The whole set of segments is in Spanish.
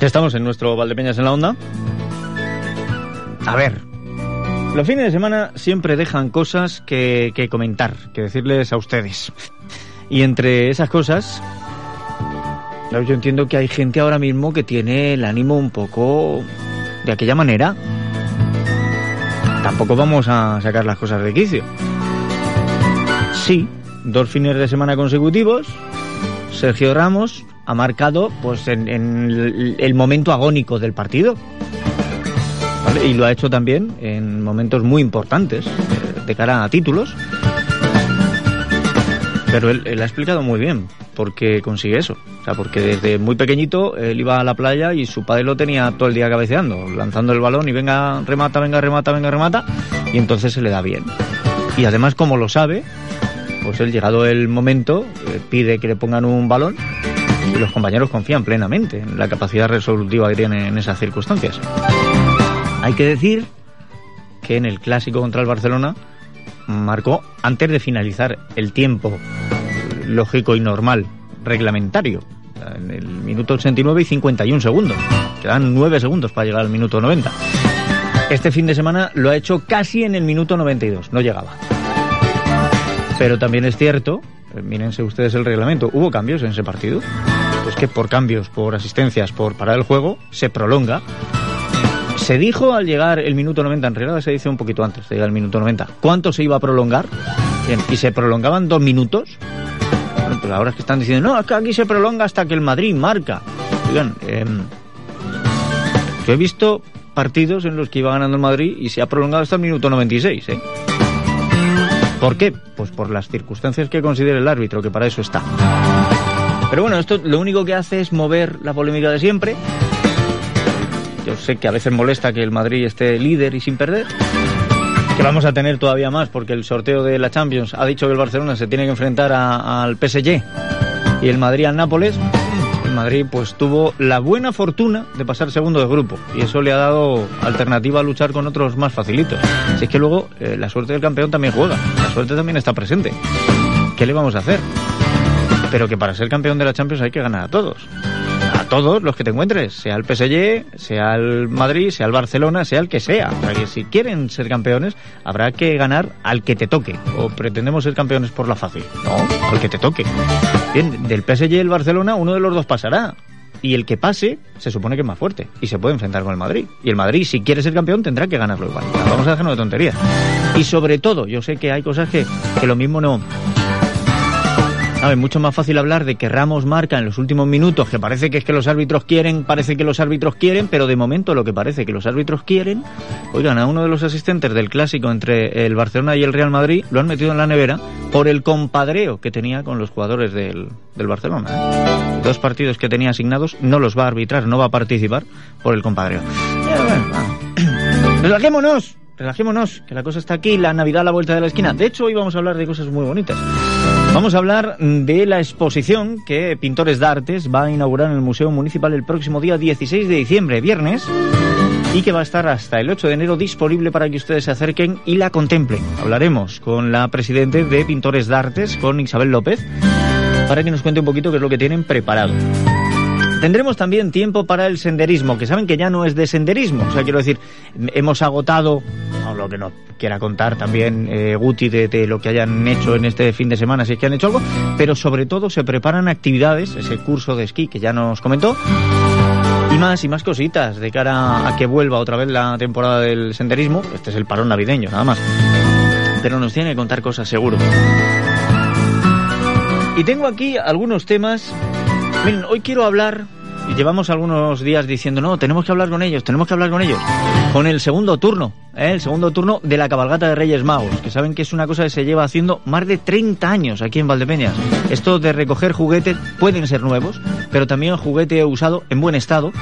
Ya estamos en nuestro Valdepeñas en la Onda. A ver, los fines de semana siempre dejan cosas que, que comentar, que decirles a ustedes. Y entre esas cosas, yo entiendo que hay gente ahora mismo que tiene el ánimo un poco de aquella manera. Tampoco vamos a sacar las cosas de quicio. Sí, dos fines de semana consecutivos, Sergio Ramos ha marcado pues en, el, momento agónico del partido. Y lo ha hecho también en momentos muy importantes eh, de cara a títulos. Pero él, él ha explicado muy bien por qué consigue eso. O sea, porque desde muy pequeñito él iba a la playa y su padre lo tenía todo el día cabeceando, lanzando el balón y venga, remata, venga, remata, venga, remata. Y entonces se le da bien. Y además, como lo sabe, pues él, llegado el momento, eh, pide que le pongan un balón y los compañeros confían plenamente en la capacidad resolutiva que tiene en esas circunstancias. Hay que decir que en el clásico contra el Barcelona marcó antes de finalizar el tiempo lógico y normal reglamentario en el minuto 89 y 51 segundos. Quedan 9 segundos para llegar al minuto 90. Este fin de semana lo ha hecho casi en el minuto 92, no llegaba. Pero también es cierto, mírense ustedes el reglamento, hubo cambios en ese partido. Pues que por cambios, por asistencias, por parar el juego, se prolonga. Se dijo al llegar el minuto 90, en realidad se dice un poquito antes de llegar el minuto 90, ¿cuánto se iba a prolongar? Bien, y se prolongaban dos minutos. Bueno, pues ahora es que están diciendo, no, aquí se prolonga hasta que el Madrid marca. Oigan, eh, yo he visto partidos en los que iba ganando el Madrid y se ha prolongado hasta el minuto 96, ¿eh? ¿Por qué? Pues por las circunstancias que considere el árbitro, que para eso está. Pero bueno, esto lo único que hace es mover la polémica de siempre. Yo sé que a veces molesta que el Madrid esté líder y sin perder. Que vamos a tener todavía más porque el sorteo de la Champions ha dicho que el Barcelona se tiene que enfrentar al PSG y el Madrid al Nápoles. Madrid pues tuvo la buena fortuna de pasar segundo de grupo y eso le ha dado alternativa a luchar con otros más facilitos. Si es que luego eh, la suerte del campeón también juega, la suerte también está presente. ¿Qué le vamos a hacer? Pero que para ser campeón de la Champions hay que ganar a todos. A todos los que te encuentres, sea el PSG, sea el Madrid, sea el Barcelona, sea el que sea. O sea que si quieren ser campeones, habrá que ganar al que te toque. O pretendemos ser campeones por la fácil. No, al que te toque. Bien, del PSG y el Barcelona, uno de los dos pasará. Y el que pase, se supone que es más fuerte. Y se puede enfrentar con el Madrid. Y el Madrid, si quiere ser campeón, tendrá que ganarlo igual. Vamos a dejarnos de tonterías. Y sobre todo, yo sé que hay cosas que, que lo mismo no, ver, mucho más fácil hablar de que Ramos marca en los últimos minutos, que parece que es que los árbitros quieren, parece que los árbitros quieren, pero de momento lo que parece que los árbitros quieren, oigan, a uno de los asistentes del clásico entre el Barcelona y el Real Madrid lo han metido en la nevera por el compadreo que tenía con los jugadores del, del Barcelona. Dos partidos que tenía asignados no los va a arbitrar, no va a participar por el compadreo. Relajémonos, relajémonos, que la cosa está aquí, la Navidad a la vuelta de la esquina. De hecho, hoy vamos a hablar de cosas muy bonitas. Vamos a hablar de la exposición que Pintores de Artes va a inaugurar en el Museo Municipal el próximo día 16 de diciembre, viernes, y que va a estar hasta el 8 de enero disponible para que ustedes se acerquen y la contemplen. Hablaremos con la presidente de Pintores de Artes, con Isabel López, para que nos cuente un poquito qué es lo que tienen preparado. Tendremos también tiempo para el senderismo, que saben que ya no es de senderismo. O sea, quiero decir, hemos agotado, lo que nos quiera contar también eh, Guti de, lo que hayan hecho en este fin de semana, si es que han hecho algo, pero sobre todo se preparan actividades, ese curso de esquí que ya nos comentó, Y más y más cositas de cara a que vuelva otra vez la temporada del senderismo. Este es el parón navideño, nada más. Pero nos tiene que contar cosas seguro. Y tengo aquí algunos temas. Hoy quiero hablar y llevamos algunos días diciendo, no, tenemos que hablar con ellos, tenemos que hablar con ellos. Con el segundo turno, ¿eh? el segundo turno de la cabalgata de Reyes Magos, que saben que es una cosa que se lleva haciendo más de 30 años aquí en Valdepeñas. Esto de recoger juguetes pueden ser nuevos, pero también juguete usado en buen estado.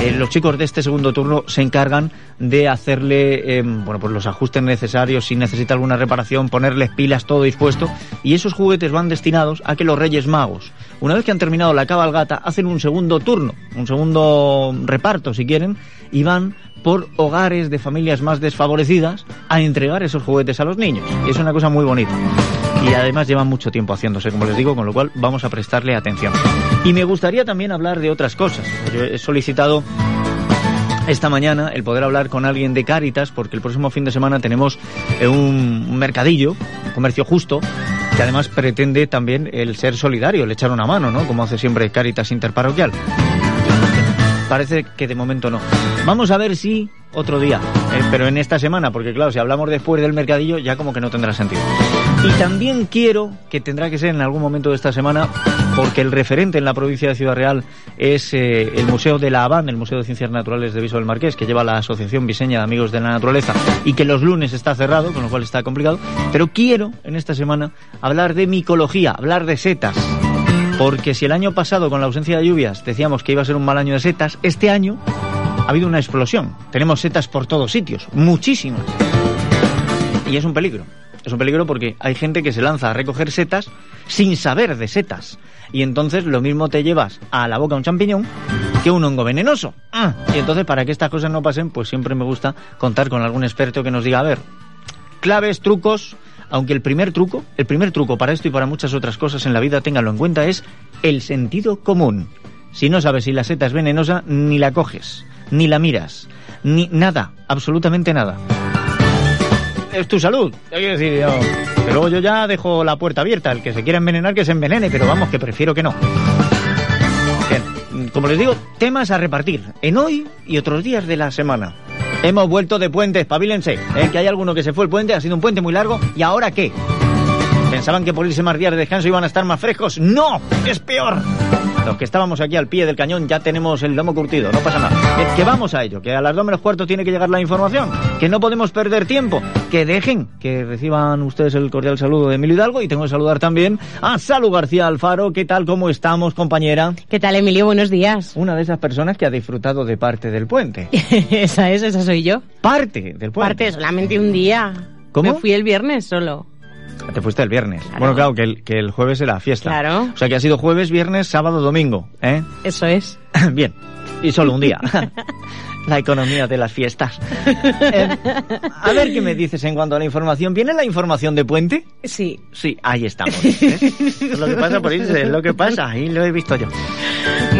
Eh, los chicos de este segundo turno se encargan de hacerle eh, bueno, pues los ajustes necesarios, si necesita alguna reparación, ponerles pilas, todo dispuesto. Y esos juguetes van destinados a que los Reyes Magos, una vez que han terminado la cabalgata, hacen un segundo turno, un segundo reparto, si quieren, y van por hogares de familias más desfavorecidas a entregar esos juguetes a los niños. Y es una cosa muy bonita. Y además llevan mucho tiempo haciéndose, como les digo, con lo cual vamos a prestarle atención. Y me gustaría también hablar de otras cosas. Yo he solicitado esta mañana el poder hablar con alguien de Cáritas, porque el próximo fin de semana tenemos eh, un, mercadillo, un comercio justo, que además pretende también el ser solidario, el echar una mano, ¿no? Como hace siempre Cáritas Interparroquial. Parece que de momento no. Vamos a ver si otro día, eh, pero en esta semana, porque claro, si hablamos después del mercadillo ya como que no tendrá sentido. Y también quiero, que tendrá que ser en algún momento de esta semana, porque el referente en la provincia de Ciudad Real es eh, el Museo de la Habán, el Museo de Ciencias Naturales de Viso del Marqués, que lleva la Asociación Viseña de Amigos de la Naturaleza y que los lunes está cerrado, con lo cual está complicado. Pero quiero, en esta semana, hablar de micología, hablar de setas. Porque si el año pasado, con la ausencia de lluvias, decíamos que iba a ser un mal año de setas, este año ha habido una explosión. Tenemos setas por todos sitios, muchísimas. Y es un peligro. Es un peligro porque hay gente que se lanza a recoger setas sin saber de setas. Y entonces lo mismo te llevas a la boca un champiñón que un hongo venenoso. Ah, y entonces para que estas cosas no pasen, pues siempre me gusta contar con algún experto que nos diga, a ver, claves, trucos, aunque el primer truco, el primer truco para esto y para muchas otras cosas en la vida, ténganlo en cuenta, es el sentido común. Si no sabes si la seta es venenosa, ni la coges, ni la miras, ni nada, absolutamente nada. Es tu salud, quiero decir yo. Que luego yo ya dejo la puerta abierta, el que se quiera envenenar que se envenene, pero vamos, que prefiero que no. Bien, como les digo, temas a repartir en hoy y otros días de la semana. Hemos vuelto de puente, espabilense. Que hay alguno que se fue el puente, ha sido un puente muy largo. ¿Y ahora qué? ¿Pensaban que por irse más de descanso iban a estar más frescos? ¡No! ¡Es peor! Los que estábamos aquí al pie del cañón ya tenemos el lomo curtido, no pasa nada. Que, vamos a ello, que a las dos menos cuarto tiene que llegar la información, que no podemos perder tiempo, que dejen que reciban ustedes el cordial saludo de Emilio Hidalgo y tengo que saludar también a Salu García Alfaro. ¿Qué tal? ¿Cómo estamos, compañera? ¿Qué tal, Emilio? Buenos días. Una de esas personas que ha disfrutado de parte del puente. esa es, esa soy yo. Parte del puente. Parte, solamente un día. ¿Cómo? Me fui el viernes solo. Te fuiste el viernes. Bueno, claro, que el, que el jueves era fiesta. Claro. O sea que ha sido jueves, viernes, sábado, domingo, ¿eh? Eso es. Bien. Y solo un día. la economía de las fiestas. Eh, a ver qué me dices en cuanto a la información. ¿Viene la información de Puente? Sí. Sí, ahí estamos. ¿eh? Es lo que pasa por irse, es lo que pasa. Ahí lo he visto yo.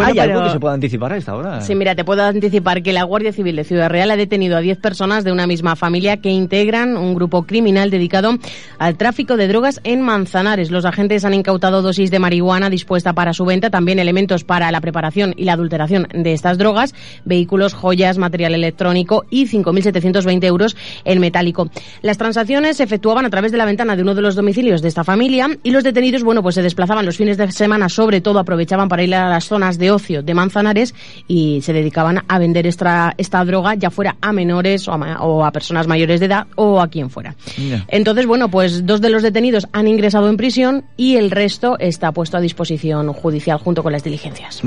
¿Hay algo que se pueda anticipar a esta hora? Sí, mira, te puedo anticipar que la Guardia Civil de Ciudad Real ha detenido a 10 personas de una misma familia que integran un grupo criminal dedicado al tráfico de drogas en Manzanares. Los agentes han incautado dosis de marihuana dispuesta para su venta, también elementos para la preparación y la adulteración de estas drogas, vehículos, joyas, material electrónico y 5.720 euros en metálico. Las transacciones se efectuaban a través de la ventana de uno de los domicilios de esta familia y los detenidos, bueno, pues se desplazaban los fines de semana, sobre todo aprovechaban para ir a las zonas de ocio de Manzanares y se dedicaban a vender esta, esta droga, ya fuera a menores o a, personas mayores de edad o a quien fuera. Entonces, bueno, pues dos de los detenidos han ingresado en prisión y el resto está puesto a disposición judicial junto con las diligencias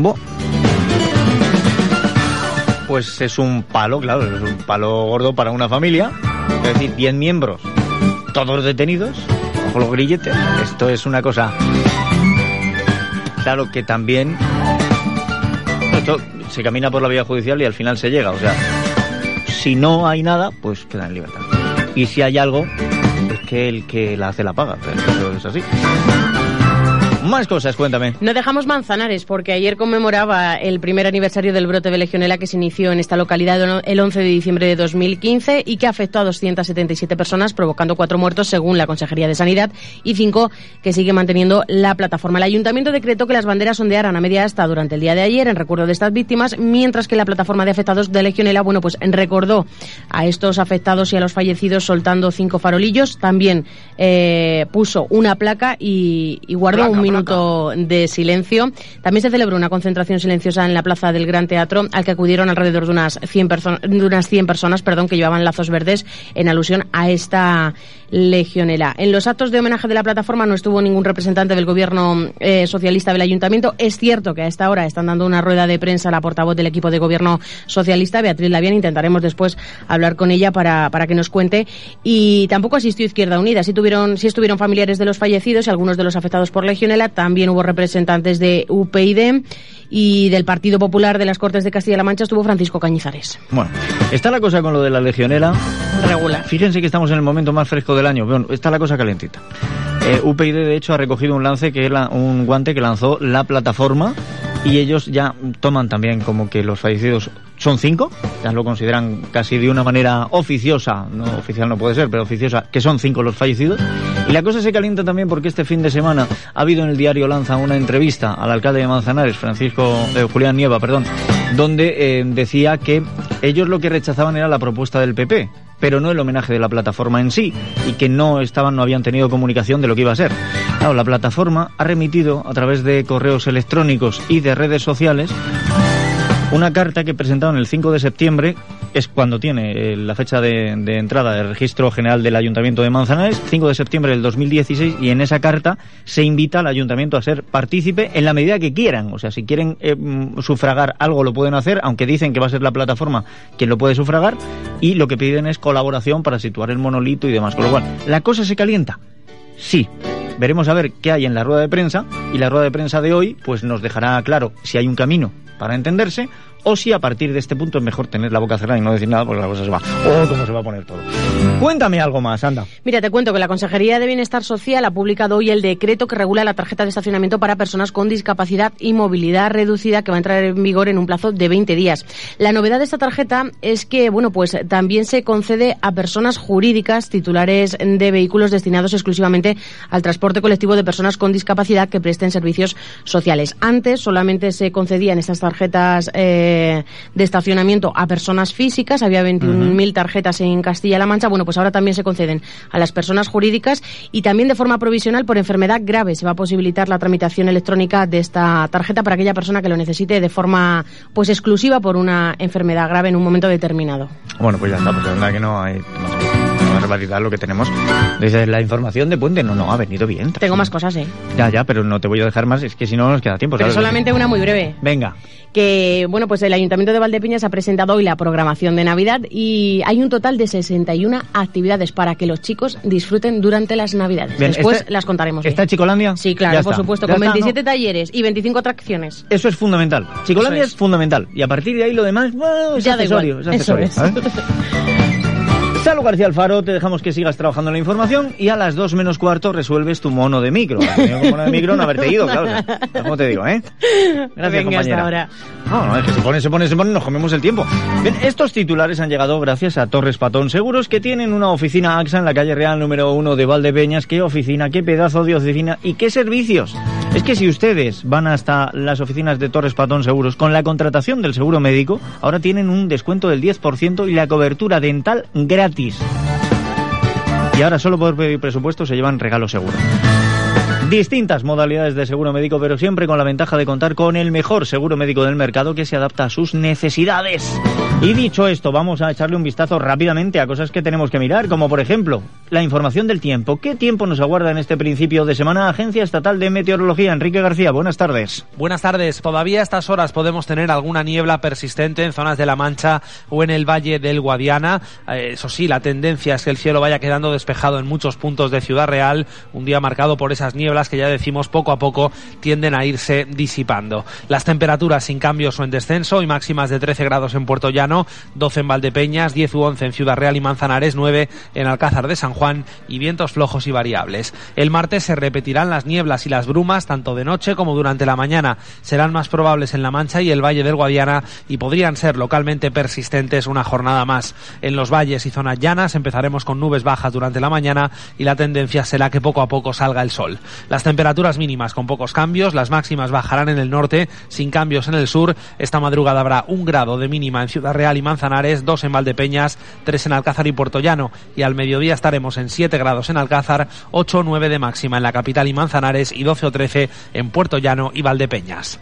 pues es un palo, claro, es un palo gordo para una familia. Es decir, 10 miembros, todos detenidos, ojo los grilletes. Esto es una cosa. Claro que también. Esto se camina por la vía judicial y al final se llega. O sea, si no hay nada, pues queda en libertad. Y si hay algo, es que el que la hace la paga. Eso es así. Más cosas, cuéntame. No dejamos Manzanares porque ayer conmemoraba el primer aniversario del brote de legionela que se inició en esta localidad el 11 de diciembre de 2015 y que afectó a 277 personas, provocando cuatro muertos según la Consejería de Sanidad y cinco que sigue manteniendo la plataforma. El ayuntamiento decretó que las banderas ondearan a media asta durante el día de ayer en recuerdo de estas víctimas, mientras que la plataforma de afectados de legionela, bueno, pues recordó a estos afectados y a los fallecidos soltando cinco farolillos. También eh, puso una placa y, guardó un minuto de silencio. También se celebró una concentración silenciosa en la plaza del Gran Teatro, al que acudieron alrededor de unas 100, de unas 100 personas perdón, que llevaban lazos verdes en alusión a esta legionela. En los actos de homenaje de la plataforma no estuvo ningún representante del gobierno eh, socialista del ayuntamiento. Es cierto que a esta hora están dando una rueda de prensa la portavoz del equipo de gobierno socialista, Beatriz Lavian. Intentaremos después hablar con ella para, para que nos cuente. Y tampoco asistió Izquierda Unida. Sí, tuvieron, sí estuvieron familiares de los fallecidos y algunos de los afectados por legionela. También hubo representantes de UPyD y del Partido Popular de las Cortes de Castilla-La Mancha estuvo Francisco Cañizares. Bueno, está la cosa con lo de la legionela. Regular. Fíjense que estamos en el momento más fresco del año. Bueno, está la cosa calentita. Eh, UPyD, de hecho, ha recogido un lance que era un guante que lanzó la plataforma y ellos ya toman también como que los fallecidos son cinco, ya lo consideran casi de una manera oficiosa, no oficial no puede ser, pero oficiosa, que son cinco los fallecidos. Y la cosa se calienta también porque este fin de semana ha habido en el diario Lanza una entrevista al alcalde de Manzanares, Francisco de Julián Nieva, perdón, donde eh, decía que ellos lo que rechazaban era la propuesta del PP, pero no el homenaje de la plataforma en sí, y que no estaban, no habían tenido comunicación de lo que iba a ser. Claro, la plataforma ha remitido a través de correos electrónicos y de redes sociales una carta que presentaron el 5 de septiembre, es cuando tiene eh, la fecha de, entrada del registro general del Ayuntamiento de Manzanares, 5 de septiembre del 2016, y en esa carta se invita al Ayuntamiento a ser partícipe en la medida que quieran. O sea, si quieren eh, mm, sufragar algo lo pueden hacer, aunque dicen que va a ser la plataforma quien lo puede sufragar, y lo que piden es colaboración para situar el monolito y demás. Con lo cual, ¿la cosa se calienta? Sí, veremos a ver qué hay en la rueda de prensa y la rueda de prensa de hoy pues nos dejará claro si hay un camino para entenderse o si a partir de este punto es mejor tener la boca cerrada y no decir nada porque la cosa se va. Oh, cómo se va a poner todo. Cuéntame algo más, anda. Mira, te cuento que la Consejería de Bienestar Social ha publicado hoy el decreto que regula la tarjeta de estacionamiento para personas con discapacidad y movilidad reducida que va a entrar en vigor en un plazo de 20 días. La novedad de esta tarjeta es que, bueno, pues también se concede a personas jurídicas titulares de vehículos destinados exclusivamente al transporte colectivo de personas con discapacidad que presten servicios sociales. Antes solamente se concedían estas tarjetas eh, de, estacionamiento a personas físicas. Había 21.000 tarjetas en Castilla-La Mancha. Bueno, pues ahora también se conceden a las personas jurídicas y también de forma provisional por enfermedad grave. Se va a posibilitar la tramitación electrónica de esta tarjeta para aquella persona que lo necesite de forma pues exclusiva por una enfermedad grave en un momento determinado. Bueno, pues ya está, pues la verdad que no hay barbaridad lo que tenemos. Desde la información de Puente, no, no, ha venido bien. Tengo más cosas, ¿eh? Ya, ya, pero no te voy a dejar más, es que si no nos queda tiempo. Pero solamente una muy breve. Venga que bueno, pues el Ayuntamiento de Valdepeñas ha presentado hoy la programación de Navidad y hay un total de 61 actividades para que los chicos disfruten durante las Navidades. Después las contaremos. ¿Está Chicolandia? Sí, claro, por supuesto, con 27 talleres y 25 atracciones. Eso es fundamental. Chicolandia es. fundamental y a partir de ahí lo demás es ya accesorio. Es accesorio Salud García Alfaro, te dejamos que sigas trabajando en la información y a las dos menos cuarto resuelves tu mono de micro. Mono de micro no haberte ido, claro. ¿Cómo te digo, eh? Gracias, compañera. ahora. No, no, es que se pone, se pone, se pone, nos comemos el tiempo. Bien, estos titulares han llegado gracias a Torres Patón Seguros, que tienen una oficina AXA en la calle Real número uno de Valdepeñas. ¿Qué oficina? ¿Qué pedazo de oficina? ¿Y qué servicios? Es que si ustedes van hasta las oficinas de Torres Patón Seguros con la contratación del seguro médico, ahora tienen un descuento del 10% y la cobertura dental gratis y ahora solo por pedir presupuesto se llevan regalo seguro. Distintas modalidades de seguro médico, pero siempre con la ventaja de contar con el mejor seguro médico del mercado que se adapta a sus necesidades. Y dicho esto, vamos a echarle un vistazo rápidamente a cosas que tenemos que mirar, como por ejemplo la información del tiempo. ¿Qué tiempo nos aguarda en este principio de semana? Agencia Estatal de Meteorología, Enrique García, buenas tardes. Buenas tardes. Todavía a estas horas podemos tener alguna niebla persistente en zonas de La Mancha o en el Valle del Guadiana. Eh, eso sí, la tendencia es que el cielo vaya quedando despejado en muchos puntos de Ciudad Real, un día marcado por esas nieblas que ya decimos poco a poco tienden a irse disipando. Las temperaturas sin cambios o en descenso y máximas de 13 grados en Puerto Llano, 12 en Valdepeñas, 10 u 11 en Ciudad Real y Manzanares, 9 en Alcázar de San Juan y vientos flojos y variables. El martes se repetirán las nieblas y las brumas tanto de noche como durante la mañana. Serán más probables en La Mancha y el Valle del Guadiana y podrían ser localmente persistentes una jornada más. En los valles y zonas llanas empezaremos con nubes bajas durante la mañana y la tendencia será que poco a poco salga el sol. Las temperaturas mínimas con pocos cambios, las máximas bajarán en el norte sin cambios en el sur. Esta madrugada habrá un grado de mínima en Ciudad Real y Manzanares, dos en Valdepeñas, tres en Alcázar y Puerto Llano y al mediodía estaremos en 7 grados en Alcázar, 8 o 9 de máxima en la capital y Manzanares y 12 o 13 en Puerto Llano y Valdepeñas.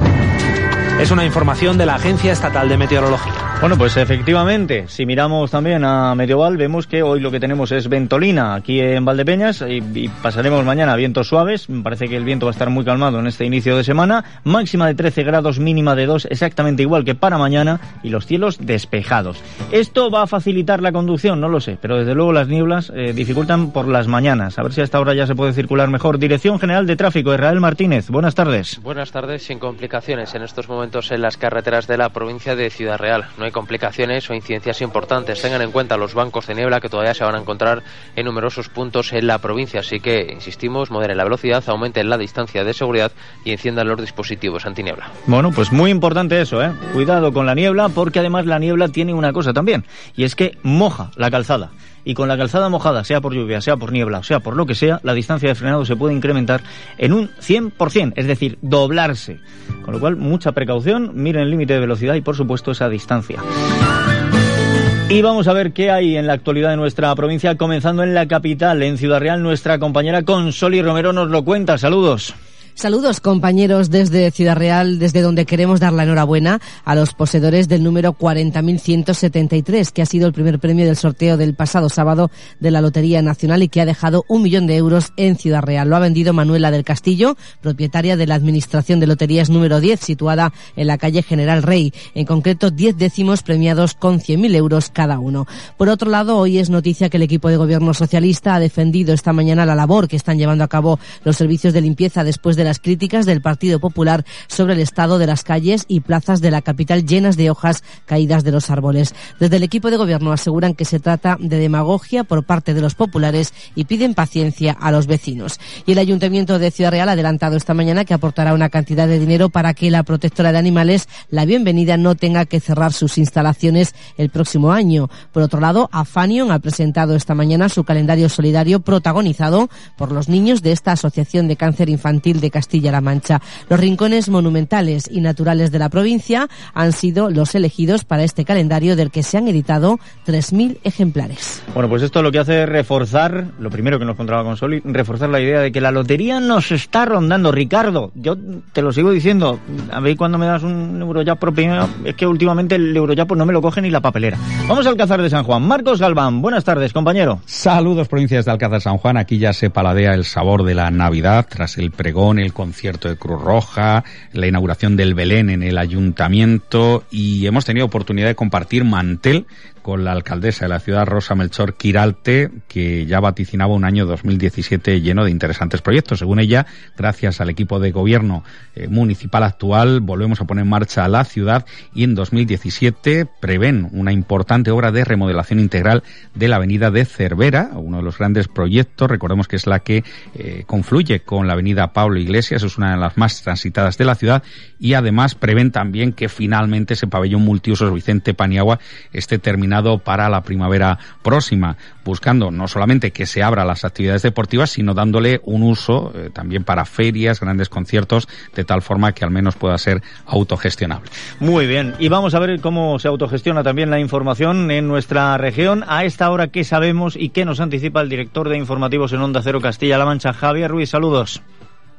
Es una información de la Agencia Estatal de Meteorología. Bueno, pues efectivamente, si miramos también a Medioval, vemos que hoy lo que tenemos es ventolina aquí en Valdepeñas y, y, pasaremos mañana vientos suaves. Me parece que el viento va a estar muy calmado en este inicio de semana. Máxima de 13 grados, mínima de 2, exactamente igual que para mañana y los cielos despejados. ¿Esto va a facilitar la conducción? No lo sé, pero desde luego las nieblas eh, dificultan por las mañanas. A ver si hasta ahora ya se puede circular mejor. Dirección General de Tráfico, Israel Martínez. Buenas tardes. Buenas tardes, sin complicaciones en estos momentos en las carreteras de la provincia de Ciudad Real. No hay complicaciones o incidencias importantes. Tengan en cuenta los bancos de niebla que todavía se van a encontrar en numerosos puntos en la provincia. Así que, insistimos, moderen la velocidad, aumenten la distancia de seguridad y enciendan los dispositivos antiniebla. Bueno, pues muy importante eso, ¿eh? Cuidado con la niebla porque además la niebla tiene una cosa también y es que moja la calzada y con la calzada mojada, sea por lluvia, sea por niebla, sea por lo que sea, la distancia de frenado se puede incrementar en un 100%, es decir, doblarse. Con lo cual, mucha precaución, miren el límite de velocidad y por supuesto esa distancia. Y vamos a ver qué hay en la actualidad de nuestra provincia, comenzando en la capital, en Ciudad Real. Nuestra compañera Consoli Romero nos lo cuenta. Saludos. Saludos compañeros desde Ciudad Real, desde donde queremos dar la enhorabuena a los poseedores del número 40.173, que ha sido el primer premio del sorteo del pasado sábado de la Lotería Nacional y que ha dejado un millón de euros en Ciudad Real. Lo ha vendido Manuela del Castillo, propietaria de la Administración de Loterías número 10, situada en la calle General Rey. En concreto, 10 décimos premiados con 100.000 euros cada uno. Por otro lado, hoy es noticia que el equipo de gobierno socialista ha defendido esta mañana la labor que están llevando a cabo los servicios de limpieza después de de las críticas del Partido Popular sobre el estado de las calles y plazas de la capital llenas de hojas caídas de los árboles. Desde el equipo de gobierno aseguran que se trata de demagogia por parte de los populares y piden paciencia a los vecinos. Y el Ayuntamiento de Ciudad Real ha adelantado esta mañana que aportará una cantidad de dinero para que la protectora de animales, la bienvenida, no tenga que cerrar sus instalaciones el próximo año. Por otro lado, Afanion ha presentado esta mañana su calendario solidario protagonizado por los niños de esta Asociación de Cáncer Infantil de Castilla-La Mancha. Los rincones monumentales y naturales de la provincia han sido los elegidos para este calendario del que se han editado 3.000 ejemplares. Bueno, pues esto lo que hace es reforzar, lo primero que nos contaba con Soli, reforzar la idea de que la lotería nos está rondando. Ricardo, yo te lo sigo diciendo, a ver cuando me das un Eurojack propio, es que últimamente el Eurojack pues no me lo coge ni la papelera. Vamos al Alcázar de San Juan. Marcos Galván, buenas tardes, compañero. Saludos, provincias de Alcázar de San Juan. Aquí ya se paladea el sabor de la Navidad tras el pregón, el concierto de Cruz Roja, la inauguración del Belén en el ayuntamiento y hemos tenido oportunidad de compartir mantel con la alcaldesa de la ciudad, Rosa Melchor Quiralte, que ya vaticinaba un año 2017 lleno de interesantes proyectos. Según ella, gracias al equipo de gobierno eh, municipal actual, volvemos a poner en marcha la ciudad y en 2017 prevén una importante obra de remodelación integral de la avenida de Cervera, uno de los grandes proyectos, recordemos que es la que eh, confluye con la avenida Pablo Iglesias, es una de las más transitadas de la ciudad y además prevén también que finalmente ese pabellón multiusos Vicente Paniagua esté terminado para la primavera próxima, buscando no solamente que se abra las actividades deportivas, sino dándole un uso eh, también para ferias, grandes conciertos, de tal forma que al menos pueda ser autogestionable. Muy bien, y vamos a ver cómo se autogestiona también la información en nuestra región. A esta hora, ¿qué sabemos y qué nos anticipa el director de informativos en Onda Cero Castilla-La Mancha, Javier Ruiz? Saludos.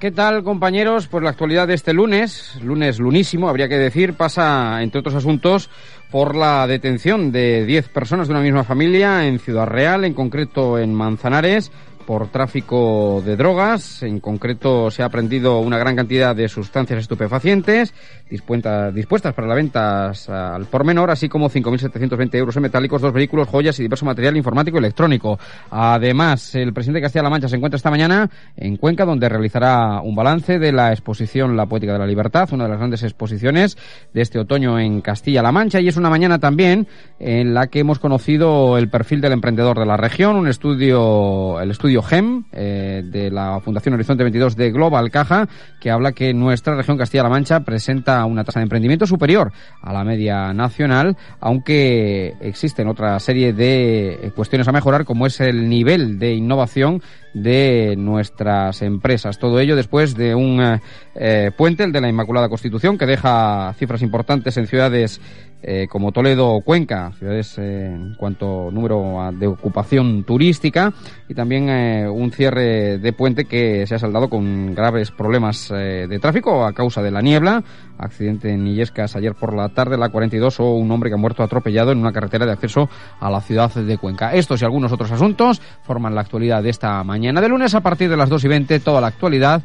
¿Qué tal, compañeros? Pues la actualidad de este lunes, lunes lunísimo, habría que decir, pasa, entre otros asuntos, por la detención de 10 personas de una misma familia en Ciudad Real, en concreto en Manzanares, por tráfico de drogas. En concreto, se ha aprendido una gran cantidad de sustancias estupefacientes dispuestas para la venta al por menor, así como 5.720 euros en metálicos, dos vehículos, joyas y diverso material informático y electrónico. Además, el presidente de Castilla-La Mancha se encuentra esta mañana en Cuenca, donde realizará un balance de la exposición La Poética de la Libertad, una de las grandes exposiciones de este otoño en Castilla-La Mancha. Y es una mañana también en la que hemos conocido el perfil del emprendedor de la región, un estudio, el estudio GEM eh, de la Fundación Horizonte 22 de Global Caja, que habla que nuestra región Castilla-La Mancha presenta una tasa de emprendimiento superior a la media nacional, aunque existen otra serie de cuestiones a mejorar, como es el nivel de innovación de nuestras empresas. Todo ello después de un eh, puente, el de la Inmaculada Constitución, que deja cifras importantes en ciudades eh, como Toledo o Cuenca, ciudades eh, en cuanto número de ocupación turística, y también un cierre de puente que se ha saldado con graves problemas de tráfico a causa de la niebla, accidente en Illescas ayer por la tarde, la 42, o un hombre que ha muerto atropellado en una carretera de acceso a la ciudad de Cuenca. Estos y algunos otros asuntos forman la actualidad de esta mañana de lunes a partir de las 2 y 20, toda la actualidad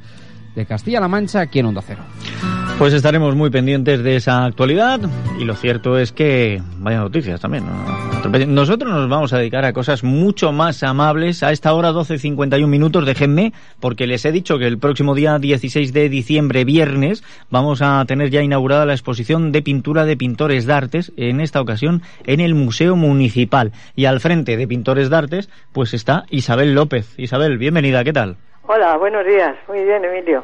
de Castilla-La Mancha aquí en Onda Cero. Pues estaremos muy pendientes de esa actualidad y lo cierto es que vaya noticias también. Nosotros nos vamos a dedicar a cosas mucho más amables a esta hora 12.51 minutos, déjenme, porque les he dicho que el próximo día 16 de diciembre, viernes, vamos a tener ya inaugurada la exposición de pintura de pintores de artes, en esta ocasión en el Museo Municipal. Y al frente de pintores de artes, pues está Isabel López. Isabel, bienvenida, ¿qué tal? Hola, buenos días. Muy bien, Emilio.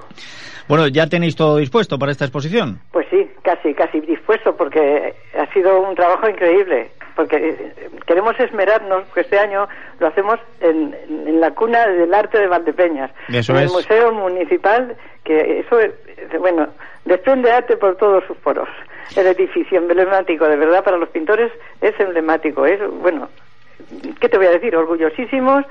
Bueno, ¿ya tenéis todo dispuesto para esta exposición? Pues sí, casi, casi dispuesto, porque ha sido un trabajo increíble. Porque eh, queremos esmerarnos, que este año lo hacemos en, la cuna del arte de Valdepeñas, en el Museo Municipal, que eso, bueno, desprende arte por todos sus poros. El edificio emblemático, de verdad, para los pintores es emblemático. Es, bueno, ¿qué te voy a decir? Orgullosísimos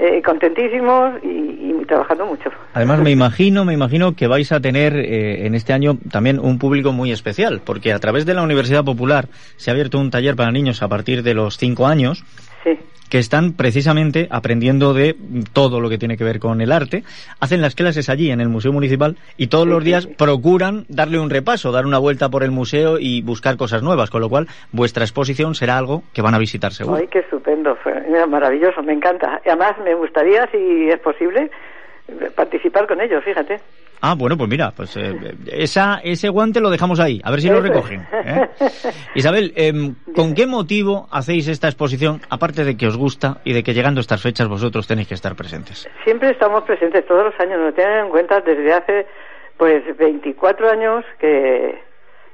eh, contentísimos y, trabajando mucho. Además, me imagino, me imagino que vais a tener eh, en este año también un público muy especial, porque a través de la Universidad Popular se ha abierto un taller para niños a partir de los cinco años. Sí que están precisamente aprendiendo de todo lo que tiene que ver con el arte, hacen las clases allí en el Museo Municipal y todos los días procuran darle un repaso, dar una vuelta por el museo y buscar cosas nuevas, con lo cual vuestra exposición será algo que van a visitar seguro. Ay, qué estupendo, maravilloso, me encanta. Además me gustaría, si es posible, participar con ellos, fíjate. Ah, bueno, pues mira, pues eh, esa, ese guante lo dejamos ahí, a ver si lo recogen. ¿eh? Isabel, em, ¿con qué motivo hacéis esta exposición, aparte de que os gusta y de que llegando estas fechas vosotros tenéis que estar presentes? Siempre estamos presentes, todos los años, nos tienen en cuenta desde hace pues 24 años que,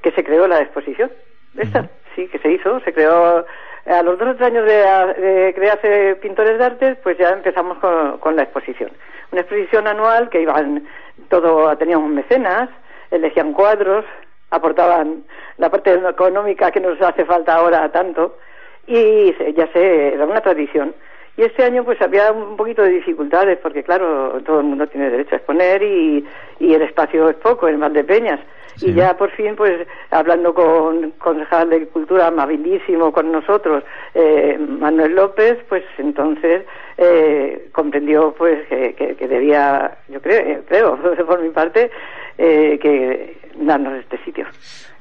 que se creó la exposición. Esta, sí, que se hizo, se creó a los dos años de, crearse pintores de artes, pues ya empezamos con, la exposición. Una exposición anual que iban todo, teníamos mecenas, elegían cuadros, aportaban la parte económica que nos hace falta ahora tanto, y ya sé, era una tradición. Y este año pues había un poquito de dificultades porque claro, todo el mundo tiene derecho a exponer y, y el espacio es poco en Valdepeñas. Y ya por fin pues hablando con concejal de Cultura amabilísimo con nosotros, eh, Manuel López, pues entonces eh, comprendió pues que, que, debía, yo creo, creo por mi parte, eh, que darnos este sitio.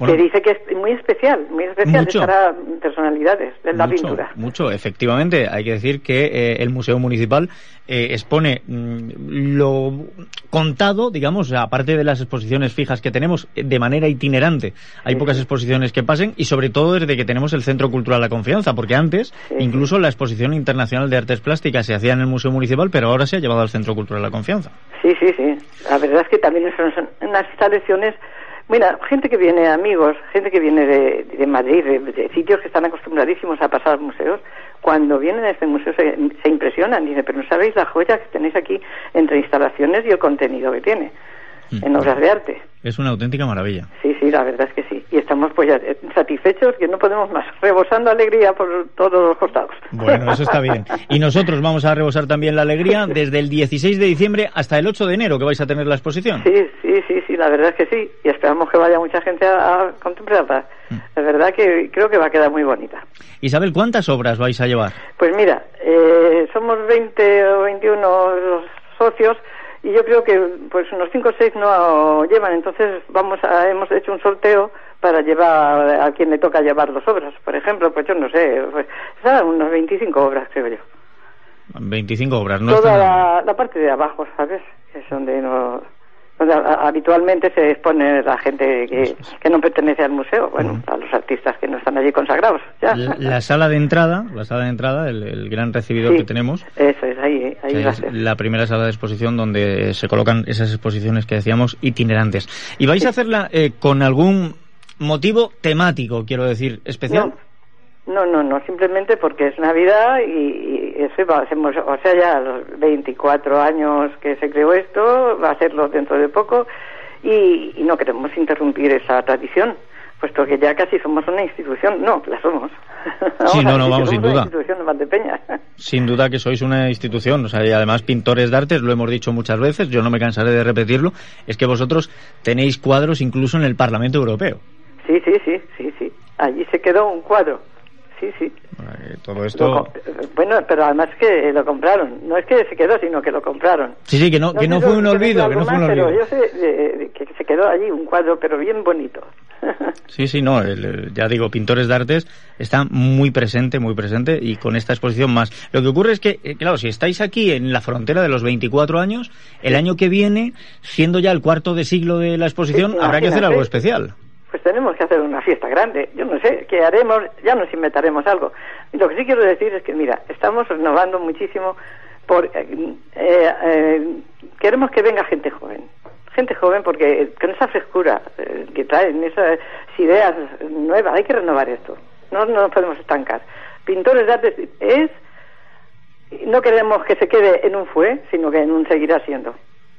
que dice que es muy especial, muy especial para personalidades de la pintura. Mucho, efectivamente. Hay que decir que eh, el Museo Municipal eh, expone mm, lo contado, digamos, aparte de las exposiciones fijas que tenemos, de manera itinerante. Hay pocas exposiciones que pasen y sobre todo desde que tenemos el Centro Cultural La Confianza, porque antes incluso la exposición internacional de artes plásticas se hacía en el Museo Municipal, pero ahora se ha llevado al Centro Cultural La Confianza. Sí, sí, sí. La verdad es que también son unas instalaciones Mira, gente que viene, amigos, gente que viene de, de Madrid, de, sitios que están acostumbradísimos a pasar museos, cuando vienen a este museo se, se impresionan. Dicen, pero no sabéis la joya que tenéis aquí entre instalaciones y el contenido que tiene en obras de arte. Es una auténtica maravilla. Sí, sí, la verdad es que sí. Y estamos pues ya eh, satisfechos que no podemos más, rebosando alegría por todos los costados. Bueno, eso está bien. Y nosotros vamos a rebosar también la alegría desde el 16 de diciembre hasta el 8 de enero que vais a tener la exposición. Sí, sí, sí, sí, la verdad es que sí. Y esperamos que vaya mucha gente a, a contemplarla. La verdad que creo que va a quedar muy bonita. Isabel, ¿cuántas obras vais a llevar? Pues mira, eh, somos 20 o 21 los socios y yo creo que pues unos 5 o 6 no llevan. Entonces vamos a, hemos hecho un sorteo para llevar a quien le toca llevar las obras. Por ejemplo, pues yo no sé, pues, unos 25 obras creo yo. 25 obras, ¿no? Toda la, la parte de abajo, ¿sabes? Es donde no habitualmente se expone la gente que, que no pertenece al museo, bueno, a los artistas que no están allí consagrados. Ya. La, la sala de entrada, la sala de entrada, el, el gran recibidor Sí. que tenemos, Eso es, ahí, ahí va es la primera sala de exposición donde se colocan esas exposiciones que decíamos itinerantes. ¿Y vais a hacerla eh, con algún motivo temático, quiero decir, especial? No, no, no, simplemente porque es Navidad y, y eso va, hacemos, o sea, ya los 24 años que se creó esto, va a serlo dentro de poco y, y no queremos interrumpir esa tradición, puesto que ya casi somos una institución. No, la somos. Sí, no, no, vamos, sin duda. Una institución de. Sin duda que sois una institución, o sea, y además pintores de artes, lo hemos dicho muchas veces, yo no me cansaré de repetirlo, es que vosotros tenéis cuadros incluso en el Parlamento Europeo. Sí, sí, sí, sí, sí. Allí se quedó un cuadro. Sí, sí. Eh, Todo esto... bueno, pero además que lo compraron. No es que se quedó, sino que lo compraron. Sí, sí, que no, que no fue un olvido, que no fue un más, olvido. Pero yo sé eh, que se quedó allí un cuadro, pero bien bonito. Sí, sí, no, el- ya digo, pintores de artes está muy presente, muy presente y con esta exposición más. Lo que ocurre es que, eh, claro, si estáis aquí en la frontera de los 24 años, el año que viene, siendo ya el cuarto de siglo de la exposición, Sí, habrá que hacer algo especial. Pues tenemos que hacer una fiesta grande. Yo no sé qué haremos, ya nos inventaremos algo. Lo que sí quiero decir es que, mira, estamos renovando muchísimo por. eh, eh, eh, queremos que venga gente joven. Gente joven porque con esa frescura eh, que traen, esas ideas nuevas, hay que renovar esto. No no nos podemos estancar. Pintores de artes es. No queremos que se quede en un fue, sino que en un seguirá siendo.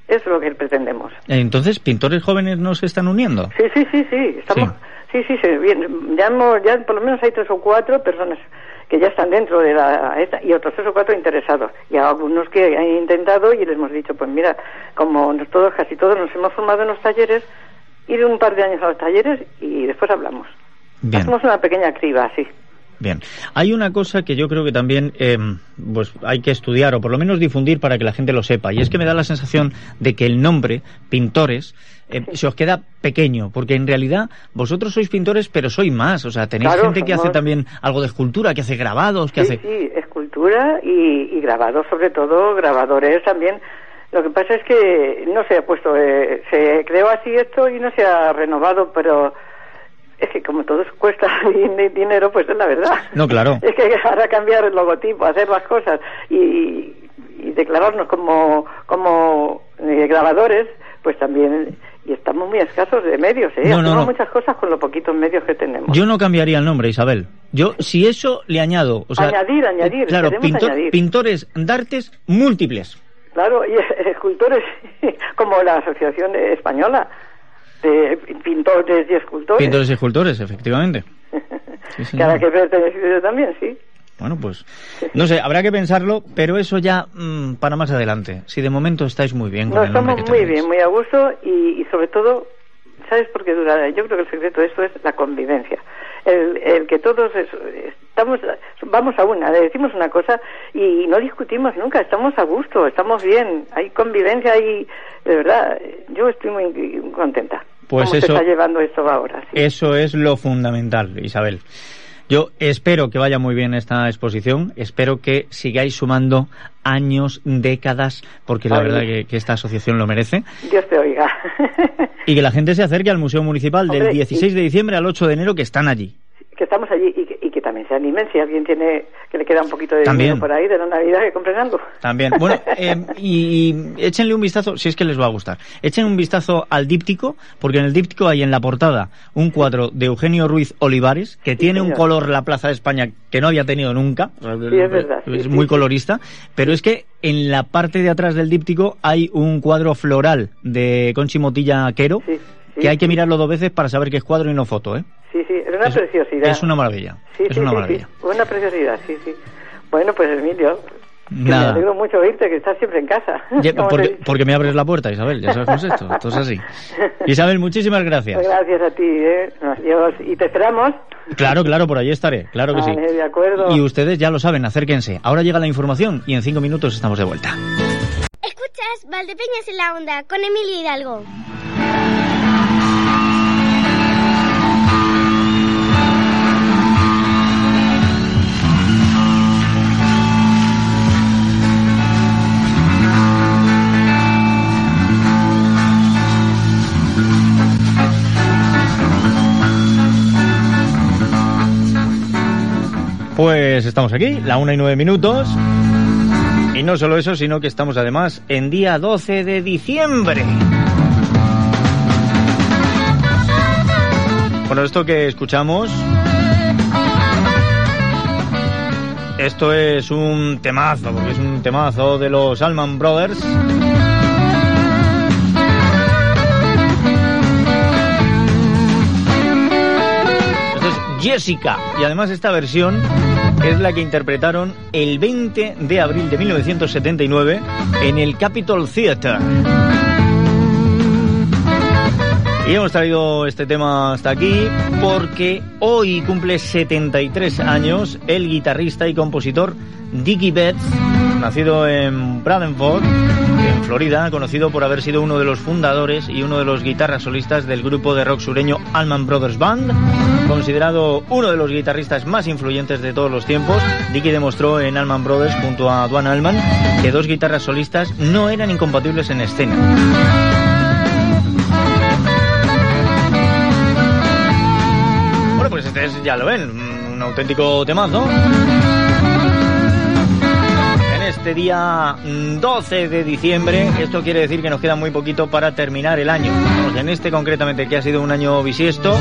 Eso es lo que pretendemos. Entonces, pintores jóvenes no se están uniendo. Sí, sí, sí, sí. Estamos, sí, sí, sí, bien. Ya, hemos- ya por lo menos hay tres o cuatro personas que ya están dentro de la esta y otros tres o cuatro interesados. Y algunos que han intentado y les hemos dicho, pues mira, como nos- todos, casi todos nos hemos formado en los talleres, ir un par de años a los talleres y después hablamos. Bien. Hacemos una pequeña criba, sí. Bien, hay una cosa que yo creo que también eh, pues hay que estudiar o por lo menos difundir para que la gente lo sepa y es que me da la sensación de que el nombre pintores eh, se os queda pequeño porque en realidad vosotros sois pintores pero sois más, o sea tenéis Claro, gente que hace también algo de escultura, que hace grabados, que Sí, hace sí, escultura y, y grabados, sobre todo grabadores también. Lo que pasa es que no se ha puesto, eh, se creó así esto y no se ha renovado, pero es que como todo cuesta din- dinero, pues es la verdad. No, claro. Es que ahora cambiar el logotipo, hacer las cosas y, y declararnos como, como eh, grabadores, pues también, y estamos muy escasos de medios, ¿eh? No, no, no. muchas cosas con los poquitos medios que tenemos. Yo no cambiaría el nombre, Isabel. Yo, si eso le añado, o sea, Añadir, añadir, claro, queremos pintor- añadir. pintores de artes múltiples. Claro, y escultores como la Asociación Española de Pintores y Escultores, Pintores y escultores, efectivamente. Sí, que a la señor. que pertenecido yo también, sí. Bueno, pues no sé, habrá que pensarlo, pero eso ya mm, para más adelante. Si de momento estáis muy bien con el estamos que muy bien, muy a gusto y, y sobre todo, ¿sabes por qué dura? Yo creo que el secreto de esto es la convivencia. El, el que todos es- estamos, vamos a una, le decimos una cosa y no discutimos nunca, estamos a gusto, estamos bien, hay convivencia, hay, de verdad, yo estoy muy, muy contenta. Pues ¿Cómo eso- se está llevando esto ahora? sí. Eso es lo fundamental, Isabel. Yo espero que vaya muy bien esta exposición, espero que sigáis sumando años, décadas, porque la Ay. verdad que, que esta asociación lo merece, Dios te oiga. y que la gente se acerque al Museo Municipal del Hombre, 16 de diciembre al 8 de enero, que están allí. que estamos allí y que también se animen si alguien tiene que le queda un poquito de También. dinero por ahí de la Navidad que compren algo. También. Bueno, eh, y, y échenle un vistazo, si es que les va a gustar. Echen un vistazo al díptico, porque en el díptico hay en la portada un cuadro de Eugenio Ruiz Olivares, que tiene un color la Plaza de España que no había tenido nunca. Sí, es verdad, Es sí, muy sí. colorista. Pero es que en la parte de atrás del díptico hay un cuadro floral de Conchi Motilla Quero. Sí, que hay que mirarlo dos veces para saber que es cuadro y no foto, ¿eh? Sí, sí, es una preciosidad. Es una maravilla. Sí, es sí, una sí, maravilla. sí, una preciosidad, sí, sí. Bueno, pues Emilio, Nada. alegro mucho oírte, que estás siempre en casa. Ya, te porque, me abres la puerta, Isabel, ya sabes cómo es esto, esto es así. Isabel, muchísimas gracias. Gracias a ti, ¿eh? Adiós. Y te esperamos. Claro, claro, por allí estaré, claro que sí. Vale, de acuerdo. Y ustedes ya lo saben, acérquense. Ahora llega la información y en cinco minutos estamos de vuelta. Escuchas Valdepeñas en la Onda con Emilio Hidalgo. Pues estamos aquí, la una y nueve minutos. Y no solo eso, sino que estamos además en día 12 de diciembre. Bueno, esto que escuchamos. Esto es un temazo, porque es un temazo de los Allman Brothers. Jessica. Y además esta versión es la que interpretaron el 20 de abril de 1979 en el Capitol Theatre. Y hemos traído este tema hasta aquí porque hoy cumple 73 años el guitarrista y compositor Dickie Betts, nacido en Bradenford, en Florida, conocido por haber sido uno de los fundadores y uno de los guitarras solistas del grupo de rock sureño Allman Brothers Band. Considerado uno de los guitarristas más influyentes de todos los tiempos, Dickie demostró en Allman Brothers junto a Duane Allman que dos guitarras solistas no eran incompatibles en escena. Bueno, pues este es, ya lo ven, un auténtico temazo. Este día mm, 12 de diciembre, esto quiere decir que nos queda muy poquito para terminar el año. Vamos, en este concretamente, que ha sido un año bisiesto,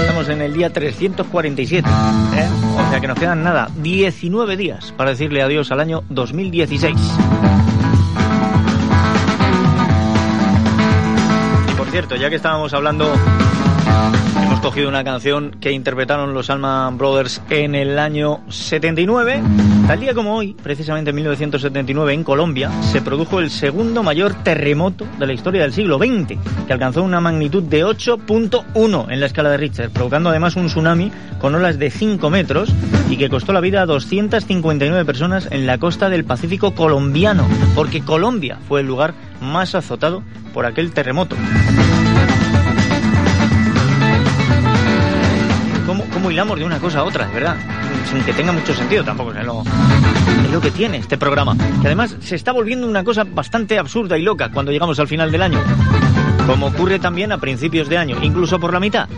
estamos en el día 347. ¿eh? O sea que nos quedan nada, 19 días para decirle adiós al año 2016. Y por cierto, ya que estábamos hablando Hemos cogido una canción que interpretaron los Allman Brothers en el año 79. Tal día como hoy, precisamente en 1979, en Colombia, se produjo el segundo mayor terremoto de la historia del siglo XX, que alcanzó una magnitud de 8.1 en la escala de Richter, provocando además un tsunami con olas de 5 metros y que costó la vida a 259 personas en la costa del Pacífico colombiano, porque Colombia fue el lugar más azotado por aquel terremoto. Cómo, hilamos de una cosa a otra, de verdad. Sin que tenga mucho sentido tampoco. Es lo, es lo que tiene este programa. Que además se está volviendo una cosa bastante absurda y loca cuando llegamos al final del año. Como ocurre también a principios de año, incluso por la mitad.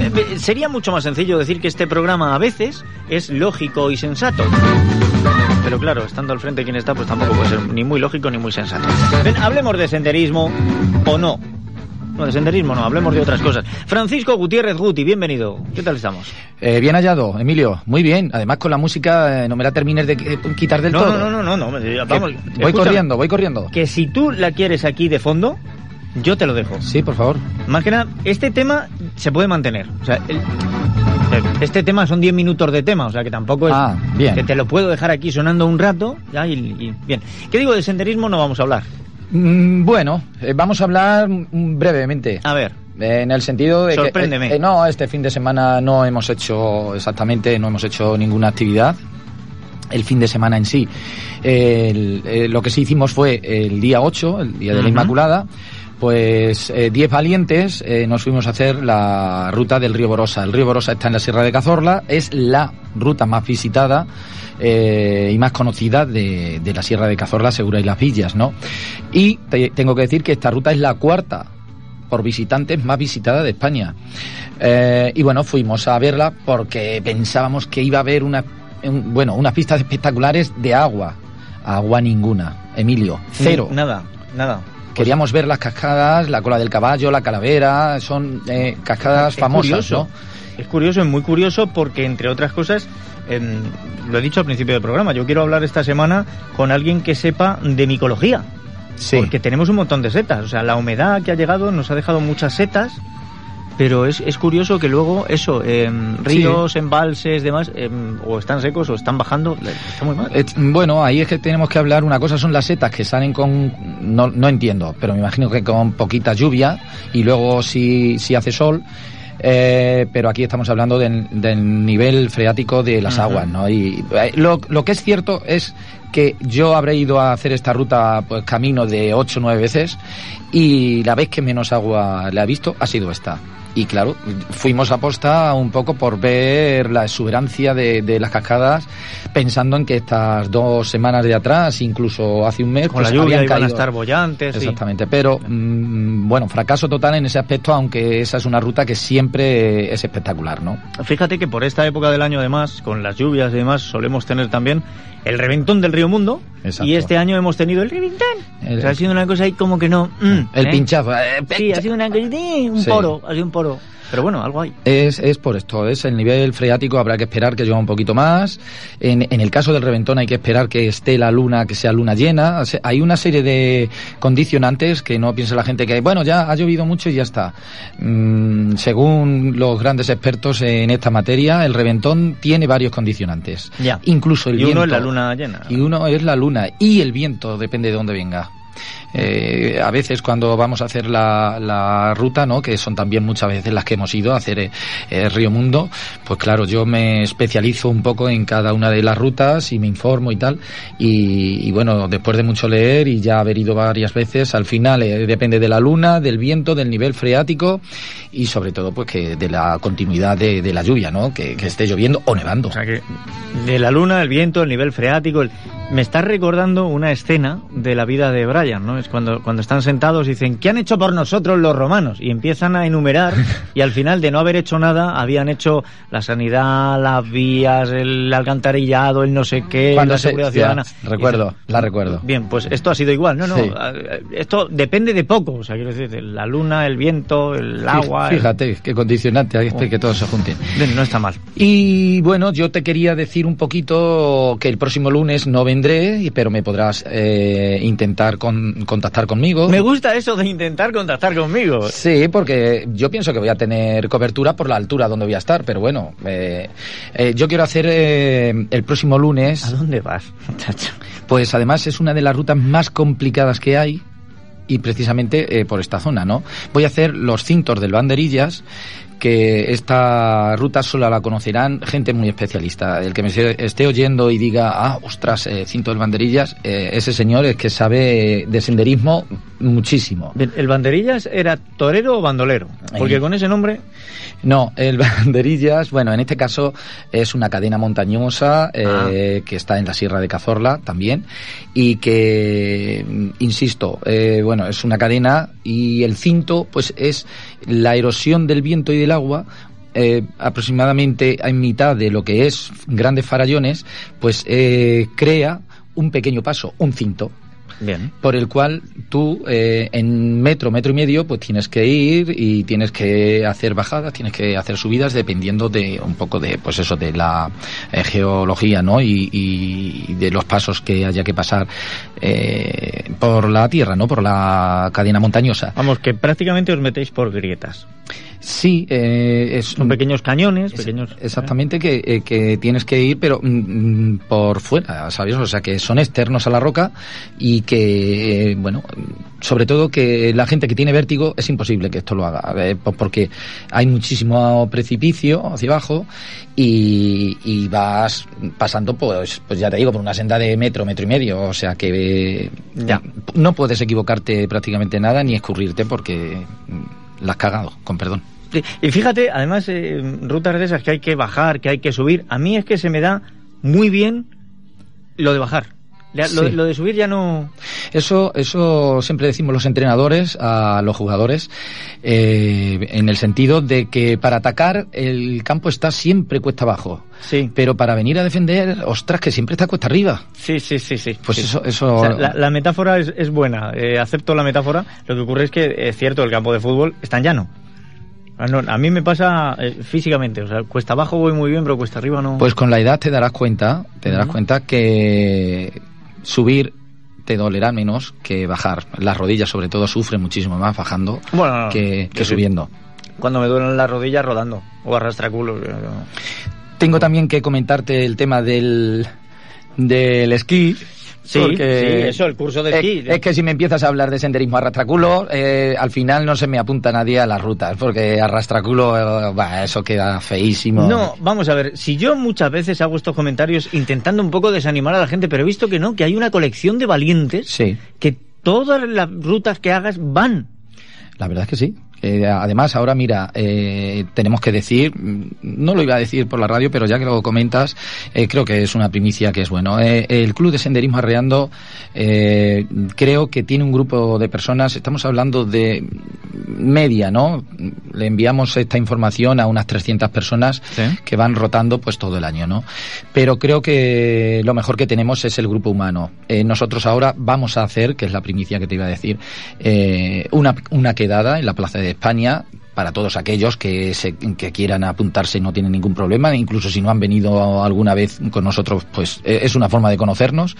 Eh, eh, Sería mucho más sencillo decir que este programa a veces es lógico y sensato. Pero claro, estando al frente quien está, pues tampoco puede ser ni muy lógico ni muy sensato. Hablemos de senderismo o no. No, de senderismo no, hablemos de otras cosas. Francisco Gutiérrez Guti, bienvenido. ¿Qué tal estamos? Eh, bien hallado, Emilio. Muy bien. Además, con la música eh, no me la termines de eh, quitar del no, todo. no, no, no, no, no, Que vamos. voy corriendo, voy corriendo. Que si tú la quieres aquí de fondo, yo te lo dejo. Sí, por favor. Más que nada, este tema se puede mantener. O sea, el- este tema son 10 minutos de tema, o sea que tampoco es Ah, bien. que te lo puedo dejar aquí sonando un rato. Ya, y, y- bien. ¿Qué digo de senderismo? No vamos a hablar. Mm, bueno, eh, vamos a hablar brevemente. A ver. Eh, en el sentido de Sorpréndeme. que... eh, eh, no, este fin de semana no hemos hecho exactamente, no hemos hecho ninguna actividad. El fin de semana en sí. Eh, el- eh, lo que sí hicimos fue el día 8, el día de la. Inmaculada, pues eh, 10 valientes eh, nos fuimos a hacer la ruta del río Borosa. El río Borosa está en la Sierra de Cazorla, es la ruta más visitada eh, y más conocida de, de la Sierra de Cazorla, Segura y Las Villas, ¿no? Y te- tengo que decir que esta ruta es la cuarta por visitantes más visitada de España. Eh, y bueno, fuimos a verla porque pensábamos que iba a haber una, un- bueno, unas pistas espectaculares de agua. Agua ninguna, Emilio, cero. Nada, nada. Queríamos ver las cascadas, la cola del caballo, la calavera, son eh, cascadas Es famosas, curioso. ¿no? Es curioso, es muy curioso porque, entre otras cosas, em, lo he dicho al principio del programa, yo quiero hablar esta semana con alguien que sepa de micología. Sí. Porque tenemos un montón de setas. O sea, la humedad que ha llegado nos ha dejado muchas setas. Pero es, es curioso que luego eso, em, ríos, embalses, demás, em, o están secos o están bajando. Está muy mal. Eh, Bueno, ahí es que tenemos que hablar. Una cosa son las setas que salen con. No, no entiendo, pero me imagino que con poquita lluvia y luego si, si hace sol. Eh, pero aquí estamos hablando del, del nivel freático de las aguas, ¿no? Y eh, lo, lo que es cierto es que yo habré ido a hacer esta ruta pues camino de 8 o 9 veces y la vez que menos agua le ha visto ha sido esta. Y claro, fuimos a posta un poco por ver la exuberancia de, de las cascadas, pensando en que estas dos semanas de atrás, incluso hace un mes, Con la pues, lluvia habían iban a caído. estar bollantes. Exactamente, pero mm, bueno, fracaso total en ese aspecto, aunque esa es una ruta que siempre es espectacular, ¿no? Fíjate que por esta época del año, además, con las lluvias y demás, solemos tener también el reventón del río Mundo. Exacto. Y este año hemos tenido el reventón. El- O sea, ha sido una cosa ahí como que no. mm, El ¿eh? pinchazo. eh, Sí, ha sido una cosa, eh, un Sí. poro, ha sido un poro. Pero bueno, algo hay. Es, es por esto, es el nivel freático, habrá que esperar que lleve un poquito más. En, en el caso del reventón hay que esperar que esté la luna, que sea luna llena. Hay una serie de condicionantes que no piense la gente que, bueno, ya ha llovido mucho y ya está. Mm, según los grandes expertos en esta materia, el reventón tiene varios condicionantes. Ya. Incluso el y viento. uno es la luna llena. Y uno es la luna. Y el viento, depende de dónde venga. Eh, a veces cuando vamos a hacer la, la ruta, ¿no? que son también muchas veces las que hemos ido a hacer eh, eh, Río Mundo, pues claro, yo me especializo un poco en cada una de las rutas y me informo y tal. Y, bueno, después de mucho leer y ya haber ido varias veces, al final eh, depende de la luna, del viento, del nivel freático y sobre todo pues que de la continuidad de, de la lluvia, ¿no? Que, esté lloviendo o nevando. O sea que de la luna, el viento, el nivel freático. Me está recordando una escena de la vida de Brian, ¿no? Es cuando, cuando están sentados y dicen, ¿qué han hecho por nosotros los romanos? Y empiezan a enumerar y al final de no haber hecho nada, habían hecho la sanidad, las vías, el alcantarillado, el no sé qué, Cuando la se- seguridad ciudadana. recuerdo, la recuerdo. Bien, pues esto ha sido igual, ¿no? no Sí. a- Esto depende de poco, o sea, quiero decir, de la luna, el viento, el agua. el- Fíjate, qué condicionante, hay que todo se junte. Bien, No está mal. Y bueno, yo te quería decir un poquito que el próximo lunes no vendré, pero me podrás eh, intentar con- contactar conmigo. Me gusta eso de intentar contactar conmigo. Sí, porque yo pienso que voy a tener cobertura por la altura donde voy a estar, pero bueno, eh, eh, yo quiero hacer eh, el próximo lunes. ¿A dónde vas, muchacho? Pues además es una de las rutas más complicadas que hay y precisamente eh, por esta zona, ¿no? Voy a hacer los cintos del Banderillas que esta ruta solo la conocerán gente muy especialista. El que me esté oyendo y diga, ah, ostras, eh, cinto del Banderillas, eh, ese señor es que sabe de senderismo muchísimo. ¿El banderillas era torero o bandolero? Porque Ahí. con ese nombre. No, el Banderillas, bueno, en este caso es una cadena montañosa eh, que está en la Sierra de Cazorla también y que, mm, insisto, eh, bueno, es una cadena y el cinto pues es la erosión del viento y del agua eh, aproximadamente en mitad de lo que es grandes farallones, pues eh, crea un pequeño paso, un cinto Bien. por el cual tú eh, en metro, metro y medio, pues tienes que ir y tienes que hacer bajadas, tienes que hacer subidas dependiendo de un poco de, pues eso, de la eh, geología, ¿no? Y, y de los pasos que haya que pasar eh, por la tierra, ¿no? Por la cadena montañosa. Vamos, que prácticamente os metéis por grietas. Sí, eh, es Son pequeños cañones, pequeños. Exactamente, que, eh, que tienes que ir, pero mm, mm, por fuera, ¿sabes? O sea, que son externos a la roca y que, eh, bueno, sobre todo que la gente que tiene vértigo es imposible que esto lo haga, eh, po- porque hay muchísimo precipicio hacia abajo y, y vas pasando, pues, pues ya te digo, por una senda de metro, metro y medio, o sea que eh, Ya. no puedes equivocarte prácticamente nada ni escurrirte porque mm, la cagado, con perdón. Y fíjate, además, eh, rutas de esas que hay que bajar, que hay que subir, a mí es que se me da muy bien lo de bajar. Lo, Sí. lo de subir ya no. Eso, eso siempre decimos los entrenadores a los jugadores, eh, en el sentido de que para atacar el campo está siempre cuesta abajo. Sí. Pero para venir a defender, ostras, que siempre está cuesta arriba. Sí, sí, sí, sí. Pues sí. eso, eso. O sea, la, la metáfora es, es buena, eh, acepto la metáfora. Lo que ocurre es que es cierto, el campo de fútbol está en llano. Ah, no, a mí me pasa eh, físicamente, o sea, cuesta abajo voy muy bien, pero cuesta arriba no. Pues con la edad te darás cuenta, te darás cuenta que subir te dolerá menos que bajar. Las rodillas, sobre todo, sufren muchísimo más bajando Bueno, que, subiendo. Cuando me duelen las rodillas rodando o arrastra culo. Tengo también que comentarte el tema del, del esquí. Sí, porque sí, eso, el curso de es- esquí. Es, que si me empiezas a hablar de senderismo arrastraculo, eh, al final no se me apunta nadie a las rutas, porque arrastraculo, eh, bah, eso queda feísimo. No, vamos a ver, si yo muchas veces hago estos comentarios intentando un poco desanimar a la gente, pero he visto que no, que hay una colección de valientes que todas las rutas que hagas van. La verdad es que sí. Eh, además, ahora mira, eh, tenemos que decir, no lo iba a decir por la radio, pero ya que lo comentas, eh, creo que es una primicia que es bueno. El Club de Senderismo Arreando eh, creo que tiene un grupo de personas, estamos hablando de media, ¿no? Le enviamos esta información a unas 300 personas que van rotando pues todo el año, ¿no? Pero creo que lo mejor que tenemos es el grupo humano. Nosotros ahora vamos a hacer, que es la primicia que te iba a decir, una, una quedada en la Plaza de España para todos aquellos que, se, que quieran apuntarse no tienen ningún problema, incluso si no han venido alguna vez con nosotros, pues eh, es una forma de conocernos.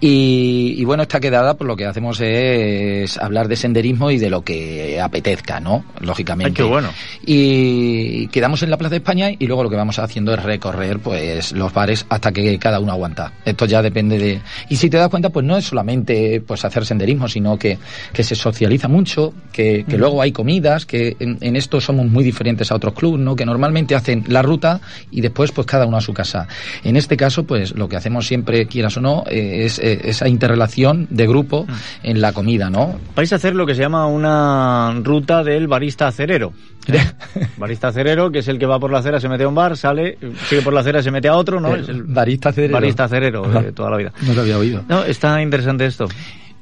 Y, y bueno, esta quedada, pues lo que hacemos es hablar de senderismo y de lo que apetezca, ¿no? Lógicamente. Ay, qué bueno. Y quedamos en la Plaza de España y luego lo que vamos haciendo es recorrer pues los bares hasta que cada uno aguanta. Esto ya depende de... Y si te das cuenta, pues no es solamente pues hacer senderismo, sino que, que se socializa mucho, que, que Mm. luego hay comidas, que en, en esto somos muy diferentes a otros clubes, ¿no? Que normalmente hacen la ruta y después pues cada uno a su casa. En este caso, pues lo que hacemos siempre, quieras o no, eh, es eh, esa interrelación de grupo Mm. en la comida, ¿no? Vais a hacer lo que se llama una ruta del barista acerero. ¿eh? barista acerero, que es el que va por la acera, se mete a un bar, sale, sigue por la acera, se mete a otro, ¿no? El es el barista acerero. barista acerero de toda la vida. No lo había oído. No, está interesante esto.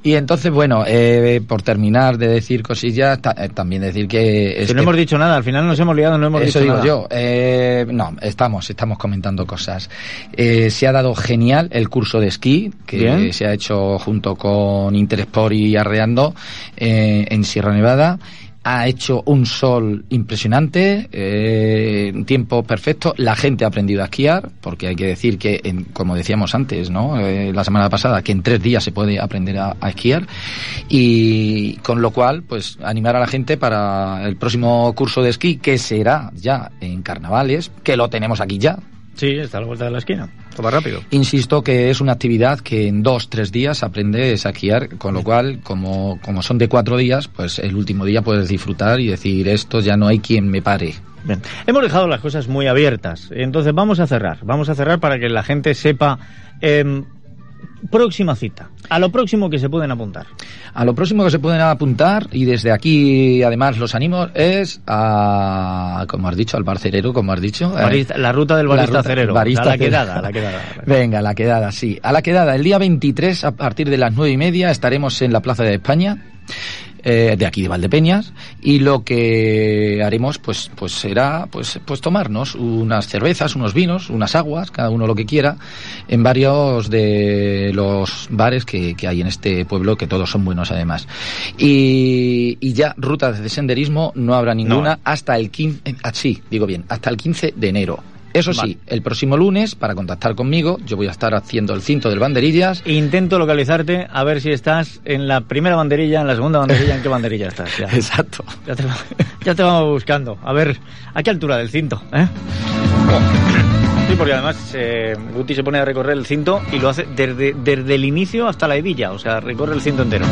Y entonces, bueno, eh, por terminar de decir cosillas, ta- eh, también decir que... Si no hemos dicho nada, al final nos hemos liado, no hemos Eso dicho digo nada. yo. Eh, no, estamos, estamos comentando cosas. Eh, se ha dado genial el curso de esquí que Bien. se ha hecho junto con Intersport y Arreando eh, en Sierra Nevada. Ha hecho un sol impresionante, eh, tiempo perfecto. La gente ha aprendido a esquiar, porque hay que decir que, en- como decíamos antes, ¿no? Eh, la semana pasada, que en tres días se puede aprender a, a esquiar. Y con lo cual, pues animar a la gente para el próximo curso de esquí, que será ya en carnavales, que lo tenemos aquí ya. Sí, está a la vuelta de la esquina. Va rápido. Insisto que es una actividad que en dos, tres días aprendes a esquiar, con lo cual, como, como son de cuatro días, pues el último día puedes disfrutar y decir, esto ya no hay quien me pare. Bien. Hemos dejado las cosas muy abiertas. Entonces vamos a cerrar. Vamos a cerrar para que la gente sepa. em, próxima cita. A lo próximo que se pueden apuntar. A lo próximo que se pueden apuntar, y desde aquí además los animo, es a, como has dicho, al barcerero, como has dicho. eh, la ruta del barista ruta- cerero. barista la quedada, a la quedada. Venga, la quedada, sí. A la quedada, el día 23, a partir de las nueve y media, estaremos en la Plaza de España. Eh, de aquí de Valdepeñas y lo que haremos pues pues será pues pues tomarnos unas cervezas unos vinos unas aguas cada uno lo que quiera en varios de los bares que, que hay en este pueblo que todos son buenos además. Y, y ya rutas de senderismo no habrá ninguna hasta el 15 eh, ah, sí digo bien hasta el 15 de enero eso sí, el próximo lunes, para contactar conmigo, yo voy a estar haciendo el cinto del banderillas. Intento localizarte a ver si estás en la primera banderilla, en la segunda banderilla, en qué banderilla estás. Ya. Exacto. Ya te, ya te vamos buscando. A ver, ¿a qué altura del cinto? ¿eh? Sí, porque además eh, Guti se pone a recorrer el cinto y lo hace desde, desde el inicio hasta la hebilla, o sea, recorre el cinto entero.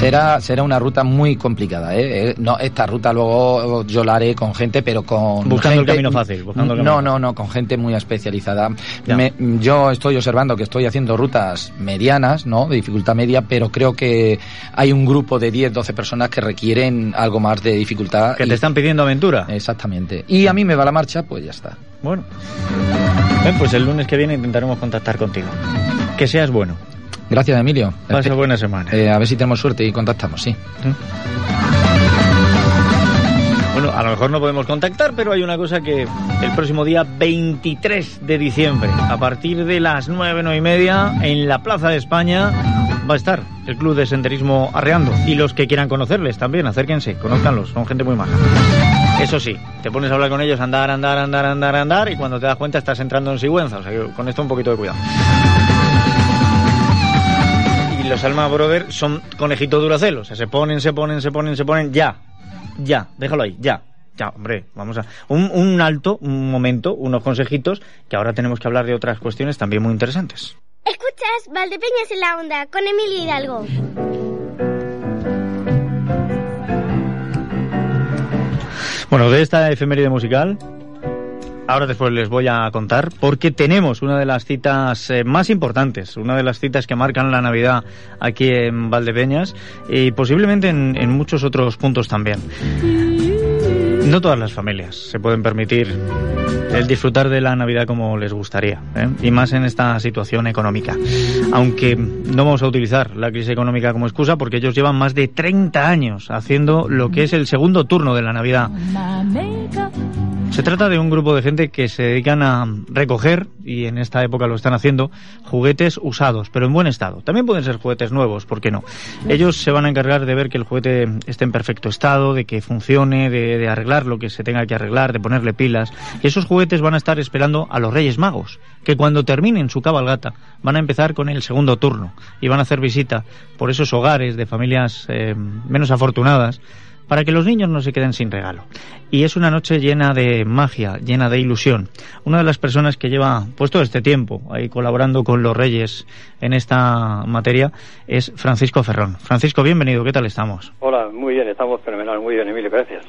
Será, será una ruta muy complicada, ¿eh? Eh, No, esta ruta luego yo la haré con gente, pero con Buscando el camino fácil, buscando el no, camino no, no, con gente muy especializada. Me- yo estoy observando que estoy haciendo rutas medianas, ¿no? De dificultad media, pero creo que hay un grupo de 10, 12 personas que requieren algo más de dificultad. Que y- te están pidiendo aventura. Exactamente. Y a mí me va la marcha, pues ya está. Bueno. Pues el lunes que viene intentaremos contactar contigo. Que seas bueno. Gracias, Emilio. Pasa buena semana. Eh, a ver si tenemos suerte y contactamos, sí. Bueno, a lo mejor no podemos contactar, pero hay una cosa que el próximo día 23 de diciembre, a partir de las 9, 9 y media, en la Plaza de España, va a estar el Club de Senderismo Arreando. Y los que quieran conocerles también, acérquense, conózcanlos, son gente muy maja. Eso sí, te pones a hablar con ellos, andar, andar, andar, andar, andar, y cuando te das cuenta estás entrando en Sigüenza, o sea que con esto un poquito de cuidado. Los Alma Brothers son conejito duracel, o sea, se ponen, se ponen, se ponen, se ponen, ya, ya, déjalo ahí, ya. Ya, hombre, vamos a... Un, un alto, un momento, unos consejitos, que ahora tenemos que hablar de otras cuestiones también muy interesantes. Escuchas Valdepeñas en la Onda con Emilio Hidalgo. Bueno, de esta efeméride musical, ahora después les voy a contar, porque tenemos una de las citas eh, más importantes, una de las citas que marcan la Navidad aquí en Valdepeñas y posiblemente en, muchos otros puntos también. No todas las familias se pueden permitir el disfrutar de la Navidad como les gustaría, ¿eh? y más en esta situación económica. Aunque no vamos a utilizar la crisis económica como excusa porque ellos llevan más de 30 años haciendo lo que es el segundo turno de la Navidad. Se trata de un grupo de gente que se dedican a recoger, y en esta época lo están haciendo, juguetes usados, pero en buen estado. También pueden ser juguetes nuevos, ¿por qué no? Ellos se van a encargar de ver que el juguete esté en perfecto estado, de que funcione, de, de arreglar lo que se tenga que arreglar, de ponerle pilas. Y esos juguetes van a estar esperando a los Reyes Magos, que cuando terminen su cabalgata van a empezar con el segundo turno y van a hacer visita por esos hogares de familias eh, menos afortunadas para que los niños no se queden sin regalo. Y es una noche llena de magia, llena de ilusión. Una de las personas que lleva pues todo este tiempo ahí colaborando con los Reyes en esta materia es Francisco Ferrón. Francisco, bienvenido, ¿qué tal estamos? Hola, muy bien, estamos fenomenal, muy bien, Emilio, gracias.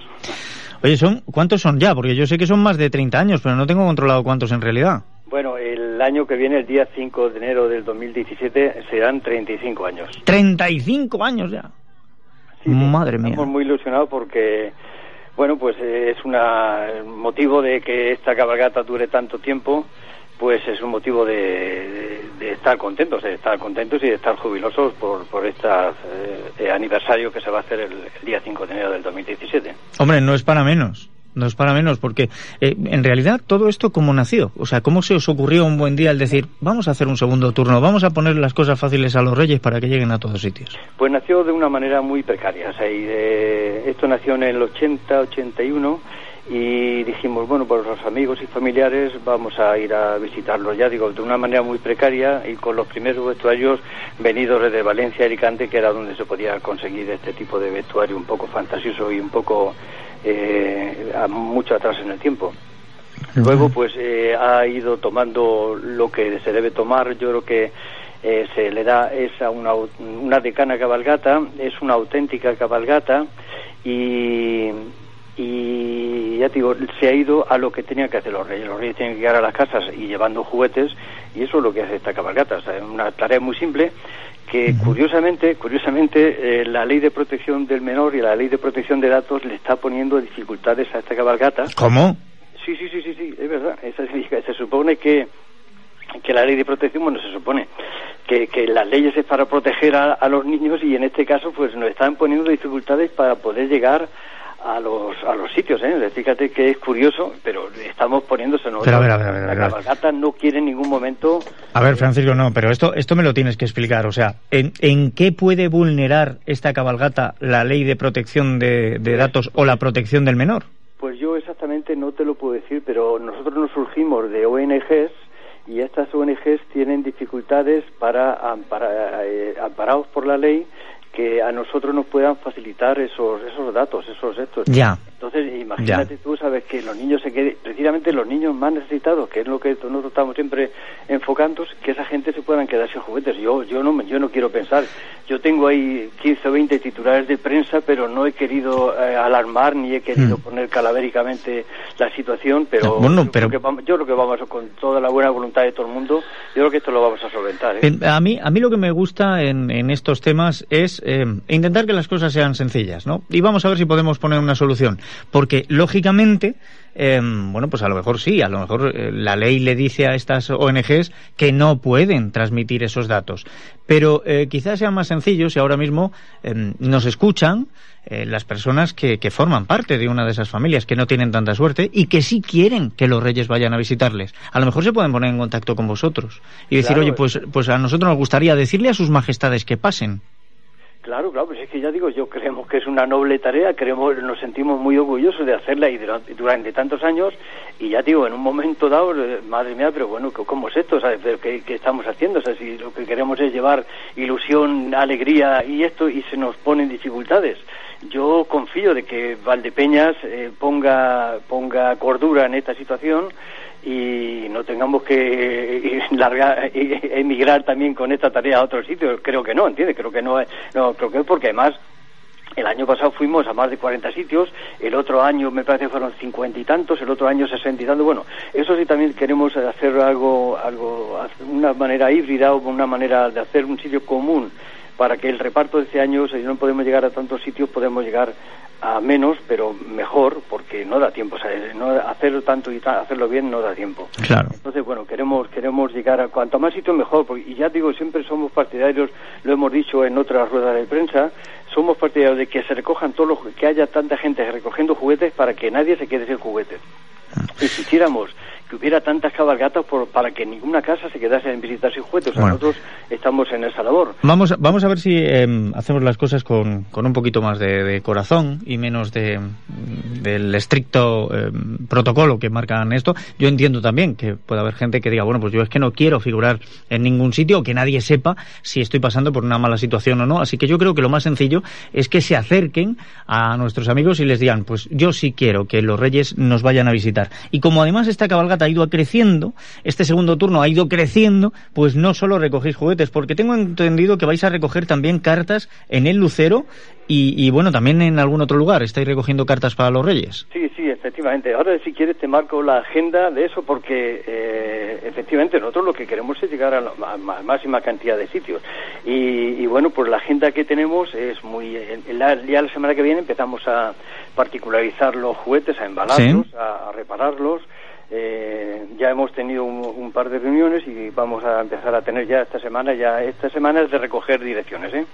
Oye, son ¿cuántos son ya? Porque yo sé que son más de 30 años, pero no tengo controlado cuántos en realidad. Bueno, el año que viene, el día 5 de enero del 2017, serán 35 años. 35 años ya. Madre mía. Estamos muy ilusionados porque, bueno, pues eh, es una, el motivo de que esta cabalgata dure tanto tiempo, pues es un motivo de, de- de estar contentos, de estar contentos y de estar jubilosos por, por este aniversario que se va a hacer el, el día 5 de enero del 2017. Hombre, no es para menos. No es para menos, porque eh, en realidad todo esto cómo nació. O sea, ¿cómo se os ocurrió un buen día el decir, vamos a hacer un segundo turno, vamos a poner las cosas fáciles a los reyes para que lleguen a todos sitios? Pues nació de una manera muy precaria. O sea, y de- esto nació en el 80, 81 y dijimos, bueno, por los amigos y familiares vamos a ir a visitarlos. Ya digo, de una manera muy precaria y con los primeros vestuarios venidos desde Valencia y Alicante, que era donde se podía conseguir este tipo de vestuario un poco fantasioso y un poco eh, mucho atrás en el tiempo. Luego, pues eh, ha ido tomando lo que se debe tomar. Yo creo que eh, se le da esa una, una decana cabalgata, es una auténtica cabalgata y, y ya te digo, se ha ido a lo que tenían que hacer los reyes. Los reyes tienen que llegar a las casas y llevando juguetes y eso es lo que hace esta cabalgata. O sea, es una tarea muy simple que curiosamente, curiosamente eh, la ley de protección del menor y la ley de protección de datos le está poniendo dificultades a esta cabalgata. ¿Cómo? Sí, sí, sí, sí, sí, es verdad. Significa- se supone que, que la ley de protección, bueno, se supone que, que las leyes es para proteger a, a los niños y en este caso pues nos están poniendo dificultades para poder llegar a los a los sitios, ¿eh? Fíjate que es curioso, pero estamos poniéndose Pero a ver, a ver, a ver, La cabalgata no quiere en ningún momento A ver, Francisco, no, pero esto, esto me lo tienes que explicar. O sea, ¿en, en qué puede vulnerar esta cabalgata la ley de protección de, de datos o la protección del menor? Pues yo exactamente no te lo puedo decir, pero nosotros nos surgimos de ONGs y estas ONGs tienen dificultades para ampara- eh, amparados por la ley que a nosotros nos puedan facilitar esos esos datos, esos estos. Ya. Entonces, imagínate tú, sabes que los niños se queden, precisamente los niños más necesitados, que es lo que nosotros estamos siempre enfocando, que esa gente se puedan quedar sin juguetes. Yo yo no yo no quiero pensar. Yo tengo ahí 15 o 20 titulares de prensa, pero no he querido eh, alarmar ni he querido poner calavéricamente la situación, pero, Mm. Bueno, yo, pero- creo que vamos, yo creo que vamos a- con toda la buena voluntad de todo el mundo, yo creo que esto lo vamos a solventar. ¿eh? A mí, a mí lo que me gusta en, en estos temas es eh, intentar que las cosas sean sencillas, ¿no? Y vamos a ver si podemos poner una solución. Porque, lógicamente, eh, bueno, pues a lo mejor sí, a lo mejor eh, la ley le dice a estas ONGs que no pueden transmitir esos datos. Pero eh, quizás sea más sencillo si ahora mismo eh, nos escuchan eh, las personas que, que forman parte de una de esas familias que no tienen tanta suerte y que sí quieren que los reyes vayan a visitarles. A lo mejor se pueden poner en contacto con vosotros y decir, Claro, oye, pues, pues a nosotros nos gustaría decirle a sus majestades que pasen. Claro, claro, pues es que ya digo, yo creemos que es una noble tarea, creemos, nos sentimos muy orgullosos de hacerla y durante, tantos años, y ya digo, en un momento dado, eh, madre mía, pero bueno, ¿cómo es esto? ¿Sabes? ¿Pero ¿Qué, qué estamos haciendo? O sea, si lo que queremos es llevar ilusión, alegría y esto, y se nos ponen dificultades. Yo confío de que Valdepeñas eh, ponga, ponga cordura en esta situación y no tengamos que largar, emigrar también con esta tarea a otros sitios. Creo que no, ¿entiendes? Creo que no, no creo que es porque además el año pasado fuimos a más de 40 sitios, el otro año me parece fueron 50 y tantos, el otro año 60 y tantos. Bueno, eso sí también queremos hacer algo, algo, una manera híbrida o una manera de hacer un sitio común para que el reparto de este año, si no podemos llegar a tantos sitios, podemos llegar a menos, pero mejor, porque no da tiempo, o sea, no hacerlo tanto y ta- hacerlo bien no da tiempo. Claro. Entonces, bueno, queremos queremos llegar a cuanto más sitios mejor, porque, y ya digo, siempre somos partidarios, lo hemos dicho en otras ruedas de prensa, somos partidarios de que se recojan todos los, que haya tanta gente recogiendo juguetes para que nadie se quede sin juguetes. Y quisiéramos que hubiera tantas cabalgatas por, para que ninguna casa se quedase en visitar sin juguetes. O sea, Bueno. Nosotros estamos en esa labor. Vamos, vamos a ver si eh, hacemos las cosas con, con un poquito más de, de corazón y menos de, del estricto eh, protocolo que marcan esto. Yo entiendo también que puede haber gente que diga, bueno, pues yo es que no quiero figurar en ningún sitio o que nadie sepa si estoy pasando por una mala situación o no. Así que yo creo que lo más sencillo es que se acerquen a nuestros amigos y les digan, pues yo sí quiero que los reyes nos vayan a visitar. Y como además esta cabalgata ha ido creciendo, este segundo turno ha ido creciendo, pues no solo recogéis juguetes, porque tengo entendido que vais a recoger también cartas en el Lucero y, y, bueno, también en algún otro lugar. ¿Estáis recogiendo cartas para los reyes? Sí, sí, efectivamente. Ahora, si quieres, te marco la agenda de eso porque, eh, efectivamente, nosotros lo que queremos es llegar a la ma- ma- máxima cantidad de sitios. Y, y, bueno, pues la agenda que tenemos es muy... la- ya la semana que viene empezamos a particularizar los juguetes, a embalarlos, Sí. a, a repararlos. Eh, ya hemos tenido un, un par de reuniones y vamos a empezar a tener ya esta semana, ya esta semana es de recoger direcciones, ¿eh?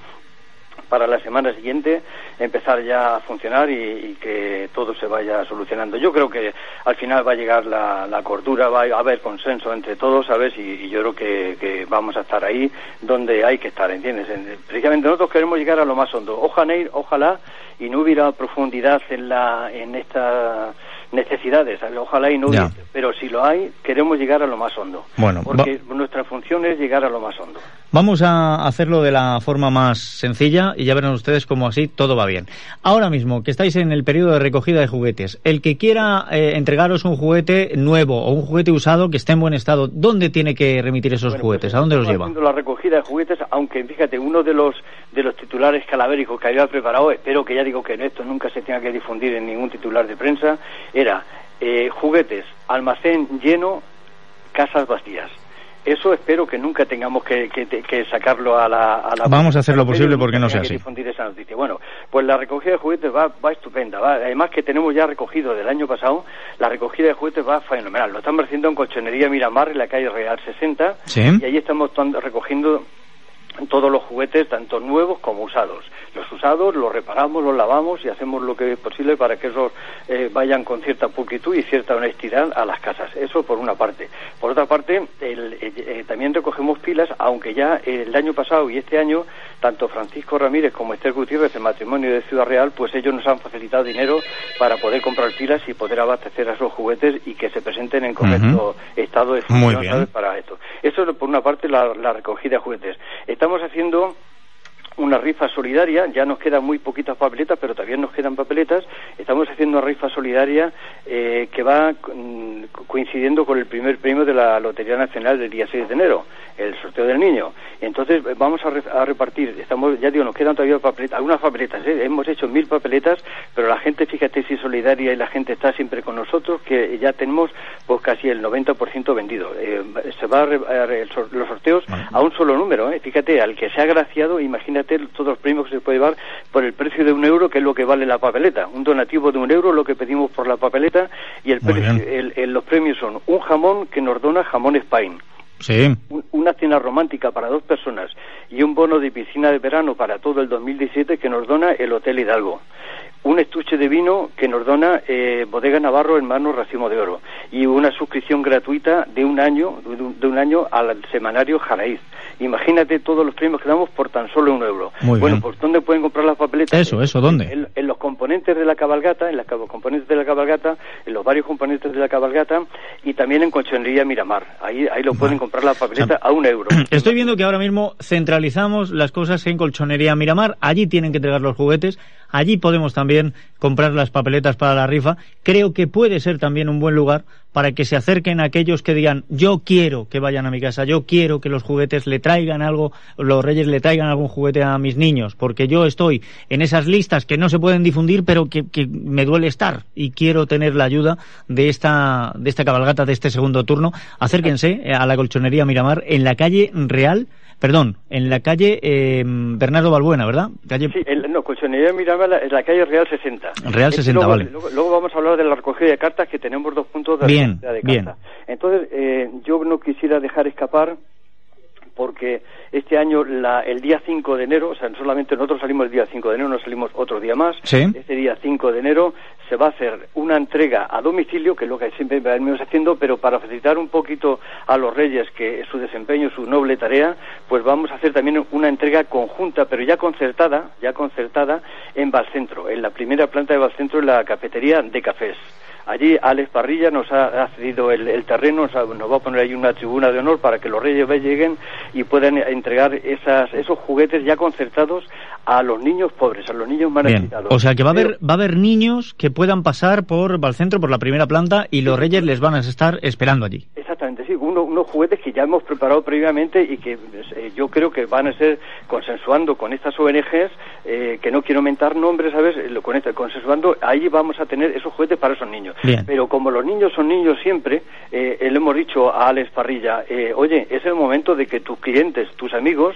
para la semana siguiente empezar ya a funcionar y, y que todo se vaya solucionando. Yo creo que al final va a llegar la, la cordura, va a haber consenso entre todos, ¿sabes? Y, y yo creo que, que vamos a estar ahí donde hay que estar, ¿entiendes? En- precisamente nosotros queremos llegar a lo más hondo. Ojalá, ojalá y no hubiera profundidad en, la, en estas necesidades, ojalá y no Ya. hubiera, pero si lo hay, queremos llegar a lo más hondo. Bueno, porque nuestra función es llegar a lo más hondo. Vamos a hacerlo de la forma más sencilla y ya verán ustedes cómo así todo va bien. Ahora mismo que estáis en el periodo de recogida de juguetes, el que quiera eh, entregaros un juguete nuevo o un juguete usado que esté en buen estado, ¿dónde tiene que remitir esos juguetes? ¿A dónde los lleva? haciendo la recogida de juguetes, aunque fíjate, uno de los de los titulares calavéricos que había preparado, espero que ya digo que en esto nunca se tenga que difundir en ningún titular de prensa, era eh, juguetes, almacén lleno, casas vacías. Eso espero que nunca tengamos que, que- que sacarlo a la, a la- Vamos a hacer lo posible porque no sea así. difundir esa noticia. Bueno, pues la recogida de juguetes va, va estupenda. Va, además que tenemos ya recogido del año pasado, la recogida de juguetes va fenomenal. Lo estamos haciendo en Colchonería Miramar, en la calle Real 60, Sí. y ahí estamos recogiendo todos los juguetes, tanto nuevos como usados. Los usados los reparamos, los lavamos y hacemos lo que es posible para que esos eh, vayan con cierta pulcritud y cierta honestidad a las casas. Eso por una parte. Por otra parte, el- eh, eh, también recogemos pilas, aunque ya el año pasado y este año, tanto Francisco Ramírez como Esther Gutiérrez, el matrimonio de Ciudad Real, pues ellos nos han facilitado dinero para poder comprar pilas y poder abastecer a esos juguetes y que se presenten en correcto estado de función para esto. Eso es por una parte la, la recogida de juguetes. Estamos haciendo una rifa solidaria, ya nos quedan muy poquitas papeletas, pero todavía nos quedan papeletas. Estamos haciendo una rifa solidaria eh, que va mm, coincidiendo con el primer premio de la Lotería Nacional del día 6 de enero, el sorteo del niño. Entonces vamos a, re- a repartir, estamos, ya digo, nos quedan todavía papeletas, algunas papeletas, ¿eh? hemos hecho mil papeletas, pero la gente, fíjate si es solidaria y la gente está siempre con nosotros, que ya tenemos pues casi el 90% vendido. Eh, se va a re- a los sorteos a un solo número, ¿eh? fíjate, al que se ha agraciado, imagínate todos los premios que se puede llevar por el precio de un euro, que es lo que vale la papeleta. Un donativo de un euro, lo que pedimos por la papeleta, y el precio- el- el- los premios son un jamón que nos dona Jamón Spain Sí. un- una cena romántica para dos personas y un bono de piscina de verano para todo el 2017 que nos dona el Hotel Hidalgo. Un estuche de vino que nos dona eh, Bodega Navarro Hermano Racimo de Oro y una suscripción gratuita de un año de un, de un año al semanario Jaraíz. Imagínate todos los premios que damos por tan solo un euro. Muy bueno, bien. pues ¿dónde pueden comprar las papeletas? Eso, eso, ¿dónde? En, en los componentes de la cabalgata, en los componentes de la cabalgata, en los varios componentes de la cabalgata y también en Colchonería Miramar. Ahí, ahí lo pueden comprar la papeleta a un euro. Estoy viendo que ahora mismo centralizamos las cosas en Colchonería Miramar. Allí tienen que entregar los juguetes. Allí podemos también comprar las papeletas para la rifa. Creo que puede ser también un buen lugar para que se acerquen aquellos que digan yo quiero que vayan a mi casa, yo quiero que los juguetes le traigan algo, los reyes le traigan algún juguete a mis niños, porque yo estoy en esas listas que no se pueden difundir, pero que, que me duele estar y quiero tener la ayuda de esta, de esta cabalgata, de este segundo turno. Acérquense a la colchonería Miramar en la calle Real perdón, en la calle eh, Bernardo Balbuena, ¿verdad? Calle... Sí, el, no, Colchonería Miramar en la calle Real 60. Real 60, luego, vale. Luego, luego, vamos a hablar de la recogida de cartas, que tenemos dos puntos de bien, recogida de bien. cartas. Entonces, eh, yo no quisiera dejar escapar porque este año, la, el día 5 de enero, o sea, solamente nosotros salimos el día 5 de enero, no salimos otro día más. ¿Sí? Este día 5 de enero se va a hacer una entrega a domicilio, que es lo que siempre venimos haciendo, pero para facilitar un poquito a los reyes que su desempeño, su noble tarea, pues vamos a hacer también una entrega conjunta, pero ya concertada, ya concertada en Valcentro, en la primera planta de Valcentro, en la cafetería de cafés. Allí Alex Parrilla nos ha, ha cedido el, el terreno, nos, va a poner ahí una tribuna de honor para que los reyes lleguen y puedan entregar esas, esos juguetes ya concertados a los niños pobres, a los niños más necesitados. O sea que va a haber va a haber niños que puedan pasar por Valcentro por la primera planta y los reyes les van a estar esperando allí. Exactamente, sí, uno, unos juguetes que ya hemos preparado previamente y que eh, yo creo que van a ser consensuando con estas ONGs, eh, que no quiero mentar nombres, ¿sabes? Con esta, consensuando, ahí vamos a tener esos juguetes para esos niños. Bien. Pero como los niños son niños siempre, eh, le hemos dicho a Alex Parrilla, eh, oye, es el momento de que tus clientes, tus amigos,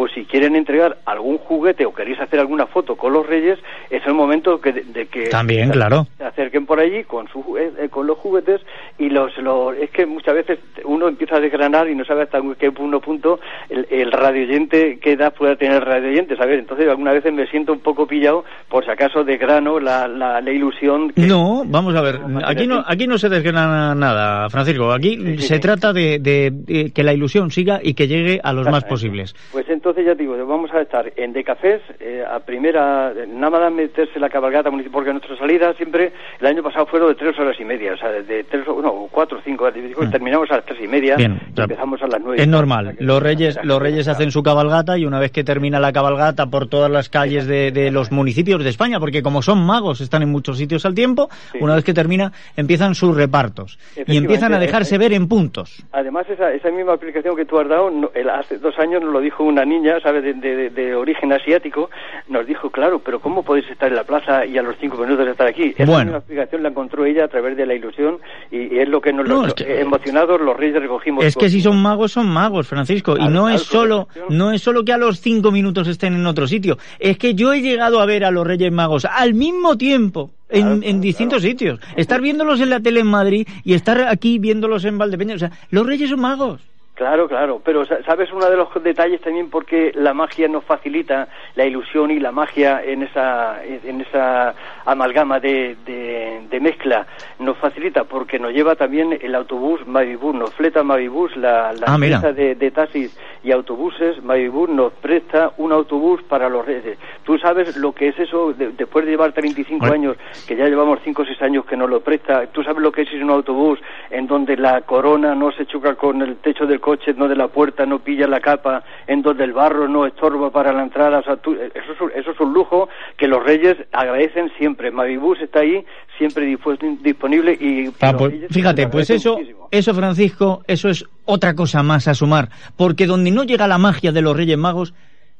pues si quieren entregar algún juguete o queréis hacer alguna foto con los reyes, es el momento que, de, de que También, se, claro. se acerquen por allí con, su, eh, con los juguetes y los, los, es que muchas veces uno empieza a desgranar y no sabe hasta qué punto, punto el, el radioyente, qué edad puede tener el radioyente, ¿sabes? Entonces algunas veces me siento un poco pillado por si acaso desgrano la, la, la ilusión. Que no, vamos a ver, aquí no, aquí no se desgrana nada, Francisco, aquí sí, sí, se sí. trata de, de, de, que la ilusión siga y que llegue a los más posibles. Pues entonces ya digo, vamos a estar en De Cafés, eh, a primera, nada más meterse la cabalgata municipal, porque nuestra salida siempre, el año pasado fueron de tres horas y media, o sea, de tres, no, cuatro o cinco, mm. Terminamos a las tres y media, Bien, y empezamos a las nueve. Es normal, los reyes, los reyes hacen su cabalgata y una vez que termina la cabalgata por todas las calles de, de los municipios de España, porque como son magos, están en muchos sitios al tiempo, sí. una vez que termina, empiezan sus repartos y empiezan a dejarse ver en puntos. Además, esa, esa misma aplicación que tú has dado, no, el, hace dos años nos lo dijo una niña, ¿sabes?, de, de, de, origen asiático, nos dijo, claro, pero ¿cómo podéis estar en la plaza y a los cinco minutos estar aquí? Esa bueno. misma aplicación la encontró ella a través de la ilusión y, y es lo que nos no, lo, es que, los reyes recogimos. Es que si son magos, son magos, Francisco, y no es solo, no es solo que a los cinco minutos estén en otro sitio, es que yo he llegado a ver a los reyes magos al mismo tiempo en, Claro, en claro, distintos claro. sitios. Estar viéndolos en la tele en Madrid y estar aquí viéndolos en Valdepeñas. O sea, los reyes son magos. Claro, claro, pero sabes uno de los detalles también porque la magia nos facilita la ilusión y la magia en esa en esa amalgama de, de, de mezcla nos facilita porque nos lleva también el autobús Mavibus, nos fleta Mavibus, la, la Ah, empresa de, de taxis y autobuses, Mavibus nos presta un autobús para los reyes. Tú sabes lo que es eso de- después de llevar 35 Bueno. años, que ya llevamos 5 o 6 años que nos lo presta, tú sabes lo que es ir un autobús en donde la corona no se choca con el techo del coche, donde la puerta no pilla la capa, en donde el barro no estorba para la entrada, o sea, tú- eso, es, un- eso es un lujo que los reyes agradecen siempre. Mavibus está ahí, siempre disponible y... Ah, pues, fíjate, pues eso, muchísimo. eso, Francisco, eso es otra cosa más a sumar. Porque donde no llega la magia de los Reyes Magos,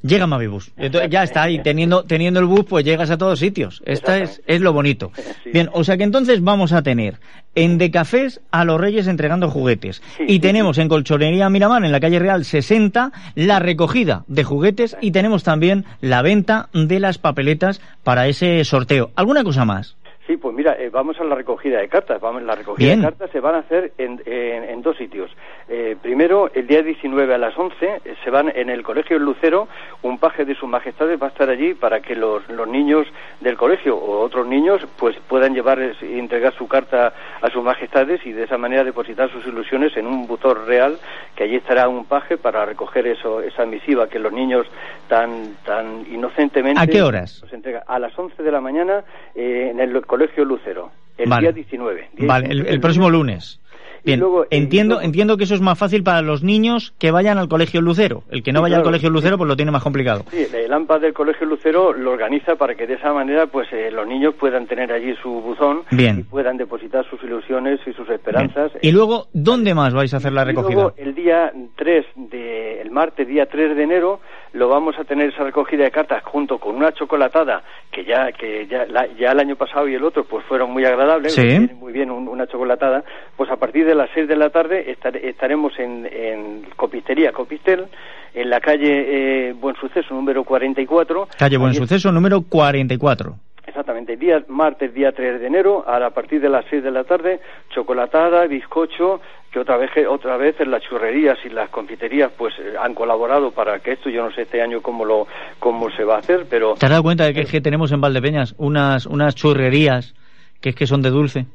llega Mavibus. Entonces ya está ahí, teniendo, teniendo el bus, pues llegas a todos sitios. Esta es, es lo bonito. Bien, o sea que entonces vamos a tener en De Cafés a los Reyes entregando juguetes. y tenemos en Colchonería Miramar, en la calle Real 60, la recogida de juguetes y tenemos también la venta de las papeletas para ese sorteo. ¿Alguna cosa más? Sí, pues mira, eh, vamos a la recogida de cartas. Vamos, la recogida Bien. de cartas se van a hacer en, en- en dos sitios. Eh, primero, el día 19 a las 11, eh, se van en el Colegio Lucero, un paje de sus majestades va a estar allí para que los, los niños del colegio o otros niños pues puedan llevar y entregar su carta a sus majestades y de esa manera depositar sus ilusiones en un buzón real, que allí estará un paje para recoger eso, esa misiva que los niños tan, tan inocentemente... ¿A qué horas? nos entrega a las 11 de la mañana eh, en el Colegio Lucero, el Vale. día 19. día Vale, el, 19. el próximo lunes. Bien, luego- y entiendo, luego- entiendo que eso es más fácil para los niños que vayan al colegio Lucero. El que no Sí, vaya al claro. colegio Lucero, pues lo tiene más complicado. Sí, el AMPA del Colegio Lucero lo organiza para que de esa manera pues eh, los niños puedan tener allí su buzón Bien. y puedan depositar sus ilusiones y sus esperanzas. Y luego, ¿dónde más vais a hacer la Y recogida? luego el día 3 de el martes día 3 de enero lo vamos a tener esa recogida de cartas junto con una chocolatada que ya que ya, la- ya el año pasado y el otro pues fueron muy agradables, Sí. muy bien un- una chocolatada, pues a partir de las 6 de la tarde estar- estaremos en, en Copistería Copistel en la calle eh, Buen Suceso número 44 Calle Buen Allí- Suceso, número 44. Exactamente, día martes, día 3 de enero, a, partir de las 6 de la tarde, chocolatada, bizcocho, que otra vez, otra vez las churrerías y las confiterías pues eh, han colaborado para que esto, yo no sé este año cómo lo cómo se va a hacer, pero ¿Te has dado cuenta de que, es que tenemos en Valdepeñas unas, unas churrerías que es que son de dulce?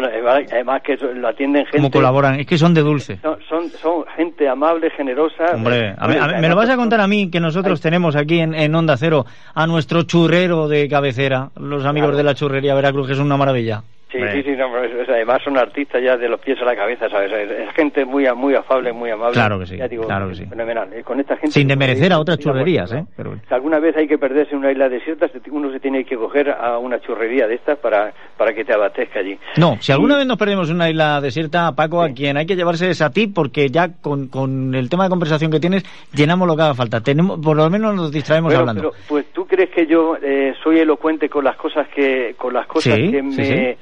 No, no, además que lo atienden gente ¿Cómo colaboran? Es que son de dulce. son, son, son gente amable, generosa. Hombre, a Bueno, a mí- me lo vas a contar a mí que nosotros tenemos aquí en, en Onda Cero a nuestro churrero de cabecera, los amigos Claro. de la churrería Veracruz, que es una maravilla. Sí, sí, sí, no, pero es- es- además son artistas ya de los pies a la cabeza, ¿sabes? Es, es gente muy, muy afable, muy amable. Claro que sí, Ya digo, claro que sí. Fenomenal. Con esta gente... Sin demerecer a digamos, otras churrerías, ¿eh? Pero, Si alguna vez hay que perderse en una isla desierta, uno se tiene que coger a una churrería de estas para, para que te abastezca allí. No, si alguna vez nos perdemos en una isla desierta, Paco, a quien hay que llevarse es a ti, porque ya con, con el tema de conversación que tienes, llenamos lo que haga falta. Tenemos, por lo menos nos distraemos Bueno, hablando. pero, pues tú crees que yo eh, soy elocuente con las cosas que con las cosas Sí, que me sí.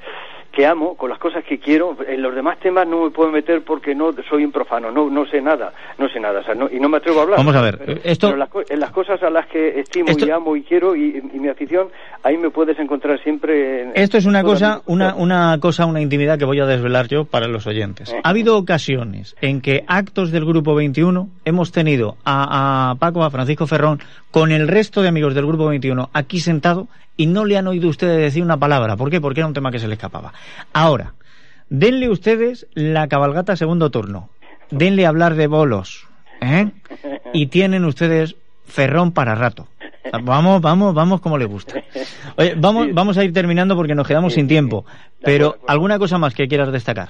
Que amo, con las cosas que quiero. En los demás temas no me puedo meter porque no soy un profano, no no sé nada, no sé nada, o sea, no- y no me atrevo a hablar. Vamos a ver, Pero, esto- pero las en las cosas a las que estimo Esto- y amo y quiero y, y mi afición, ahí me puedes encontrar siempre. en- Esto es una cosa, una, una cosa, una intimidad que voy a desvelar yo para los oyentes. Ha habido ocasiones en que actos del Grupo 21 hemos tenido a, a Paco, a Francisco Ferrón, con el resto de amigos del Grupo 21 aquí sentado y no le han oído ustedes decir una palabra. ¿Por qué? Porque era un tema que se le escapaba. Ahora, denle ustedes la cabalgata segundo turno. Denle hablar de bolos. ¿eh? Y tienen ustedes Ferrón para rato. Vamos, vamos, vamos como le gusta. Oye, vamos, vamos a ir terminando porque nos quedamos sin tiempo. Pero, ¿alguna cosa más que quieras destacar?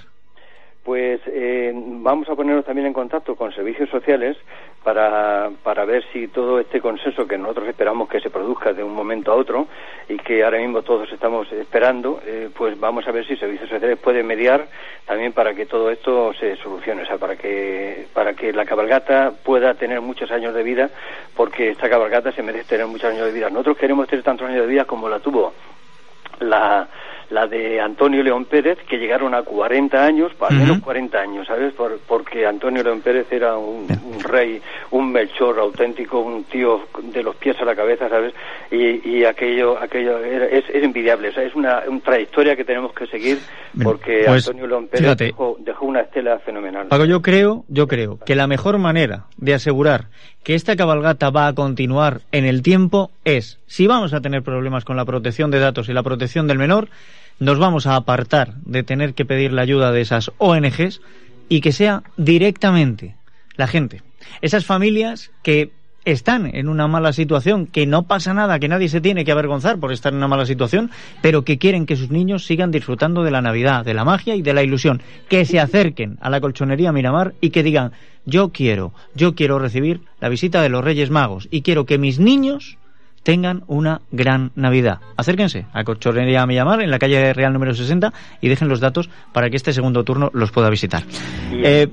Pues eh, vamos a ponernos también en contacto con servicios sociales para, para ver si todo este consenso que nosotros esperamos que se produzca de un momento a otro y que ahora mismo todos estamos esperando, eh, pues vamos a ver si servicios sociales pueden mediar también para que todo esto se solucione, o sea, para que, para que la cabalgata pueda tener muchos años de vida, porque esta cabalgata se merece tener muchos años de vida. Nosotros queremos tener tantos años de vida como la tuvo la, la de Antonio León Pérez, que llegaron a 40 años, al menos 40 años, ¿sabes? Por- porque Antonio León Pérez era un, un rey, un melchor auténtico, un tío de los pies a la cabeza, ¿sabes? Y, y aquello, aquello era- es, es envidiable, o sea, es una, una trayectoria que tenemos que seguir porque pues, Antonio León Pérez dejó, dejó una estela fenomenal. Paco, yo creo, yo creo que la mejor manera de asegurar que esta cabalgata va a continuar en el tiempo es, si vamos a tener problemas con la protección de datos y la protección del menor, nos vamos a apartar de tener que pedir la ayuda de esas ONGs y que sea directamente la gente, esas familias que están en una mala situación, que no pasa nada, que nadie se tiene que avergonzar por estar en una mala situación, pero que quieren que sus niños sigan disfrutando de la Navidad, de la magia y de la ilusión, que se acerquen a la colchonería Miramar y que digan, yo quiero, yo quiero recibir la visita de los Reyes Magos y quiero que mis niños tengan una gran Navidad. Acérquense a Colchonería Miramar en la calle Real número 60 y dejen los datos para que este segundo turno los pueda visitar. Eh,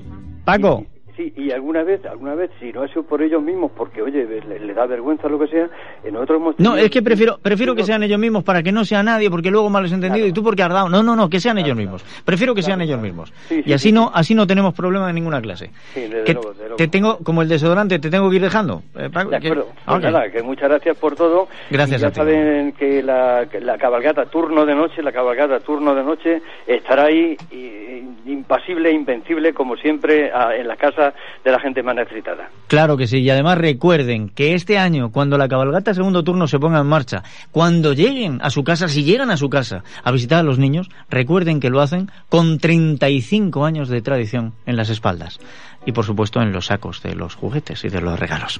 Paco, Sí, y alguna vez, alguna vez, si no ha sido por ellos mismos, porque, oye, le, le da vergüenza lo que sea, eh, nosotros hemos No, es que prefiero, prefiero que sean ellos mismos para que no sea nadie, porque luego malos entendido y tú porque has dado. No, no, no, que sean ellos mismos. Prefiero que sean ellos mismos. Sí, sí, y así sí, no, así no tenemos problema de ninguna clase. Sí, desde Que luego, desde luego. te tengo, como el desodorante, te tengo que ir dejando. Eh, Paco, De que- acuerdo. Ah, Pues nada, que muchas gracias por todo. Gracias Y ya a ti. saben que la, que la cabalgata turno de noche, la cabalgata turno de noche estará ahí y- impasible, invencible, como siempre, a- en las casas de la gente más necesitada. Claro que sí, y además recuerden que este año, cuando la cabalgata segundo turno se ponga en marcha, cuando lleguen a su casa, si llegan a su casa a visitar a los niños, recuerden que lo hacen con 35 años de tradición en las espaldas y por supuesto en los sacos de los juguetes y de los regalos.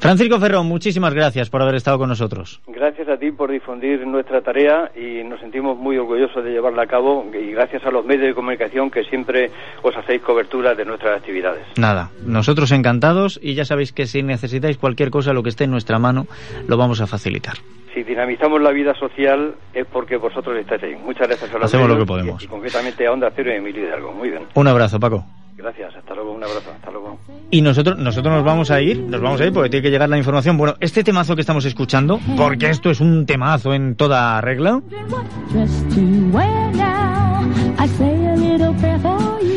Francisco Ferrón, muchísimas gracias por haber estado con nosotros. Gracias a ti por difundir nuestra tarea y nos sentimos muy orgullosos de llevarla a cabo y gracias a los medios de comunicación que siempre os hacéis cobertura de nuestras actividades. Nada, nosotros encantados y ya sabéis que si necesitáis cualquier cosa, lo que esté en nuestra mano, lo vamos a facilitar. Si dinamizamos la vida social es porque vosotros estáis ahí. Muchas gracias a los Hacemos lo que podemos. Y, y concretamente a Onda Cero y Emilio Hidalgo. Muy bien. Un abrazo, Paco. Gracias. Hasta luego. Un abrazo. Hasta luego. Y nosotros, nosotros nos vamos a ir, nos vamos a ir porque tiene que llegar la información. Bueno, este temazo que estamos escuchando, porque esto es un temazo en toda regla,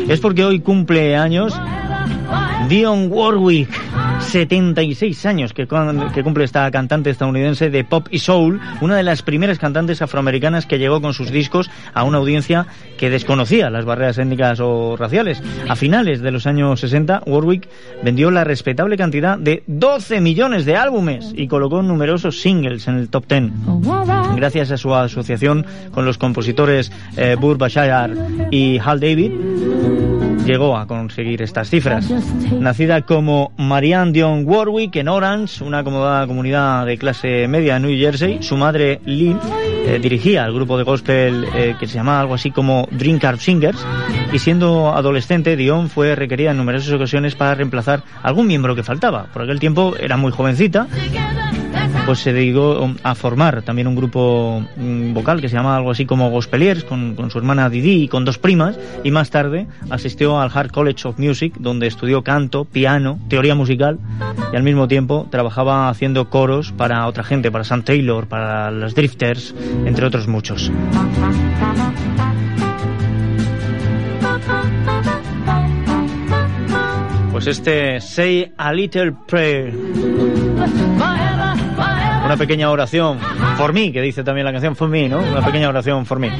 es porque hoy cumple años Dion Warwick, 76 años que, cu- que cumple esta cantante estadounidense de pop y soul, una de las primeras cantantes afroamericanas que llegó con sus discos a una audiencia que desconocía las barreras étnicas o raciales. A finales de los años 60, Warwick vendió la respetable cantidad de 12 millones de álbumes y colocó numerosos singles en el top 10 gracias a su asociación con los compositores eh, Burr y Hal David, llegó a conseguir estas cifras. Nacida como Marianne Dion Warwick en Orange, una acomodada comunidad de clase media en New Jersey, su madre Lee eh, dirigía el grupo de gospel eh, que se llamaba algo así como Dream Car Singers. Y siendo adolescente Dion fue requerida en numerosas ocasiones para reemplazar algún miembro que faltaba. Por aquel tiempo era muy jovencita pues se dedicó a formar también un grupo mm, vocal que se llama algo así como Gospeliers con, con su hermana Didi y con dos primas y más tarde asistió al Hart College of Music donde estudió canto, piano, teoría musical y al mismo tiempo trabajaba haciendo coros para otra gente, para Sam Taylor, para los Drifters, entre otros muchos. Pues este Say a Little Prayer una pequeña oración for me, que dice también la canción for me, ¿no? Una pequeña oración for me.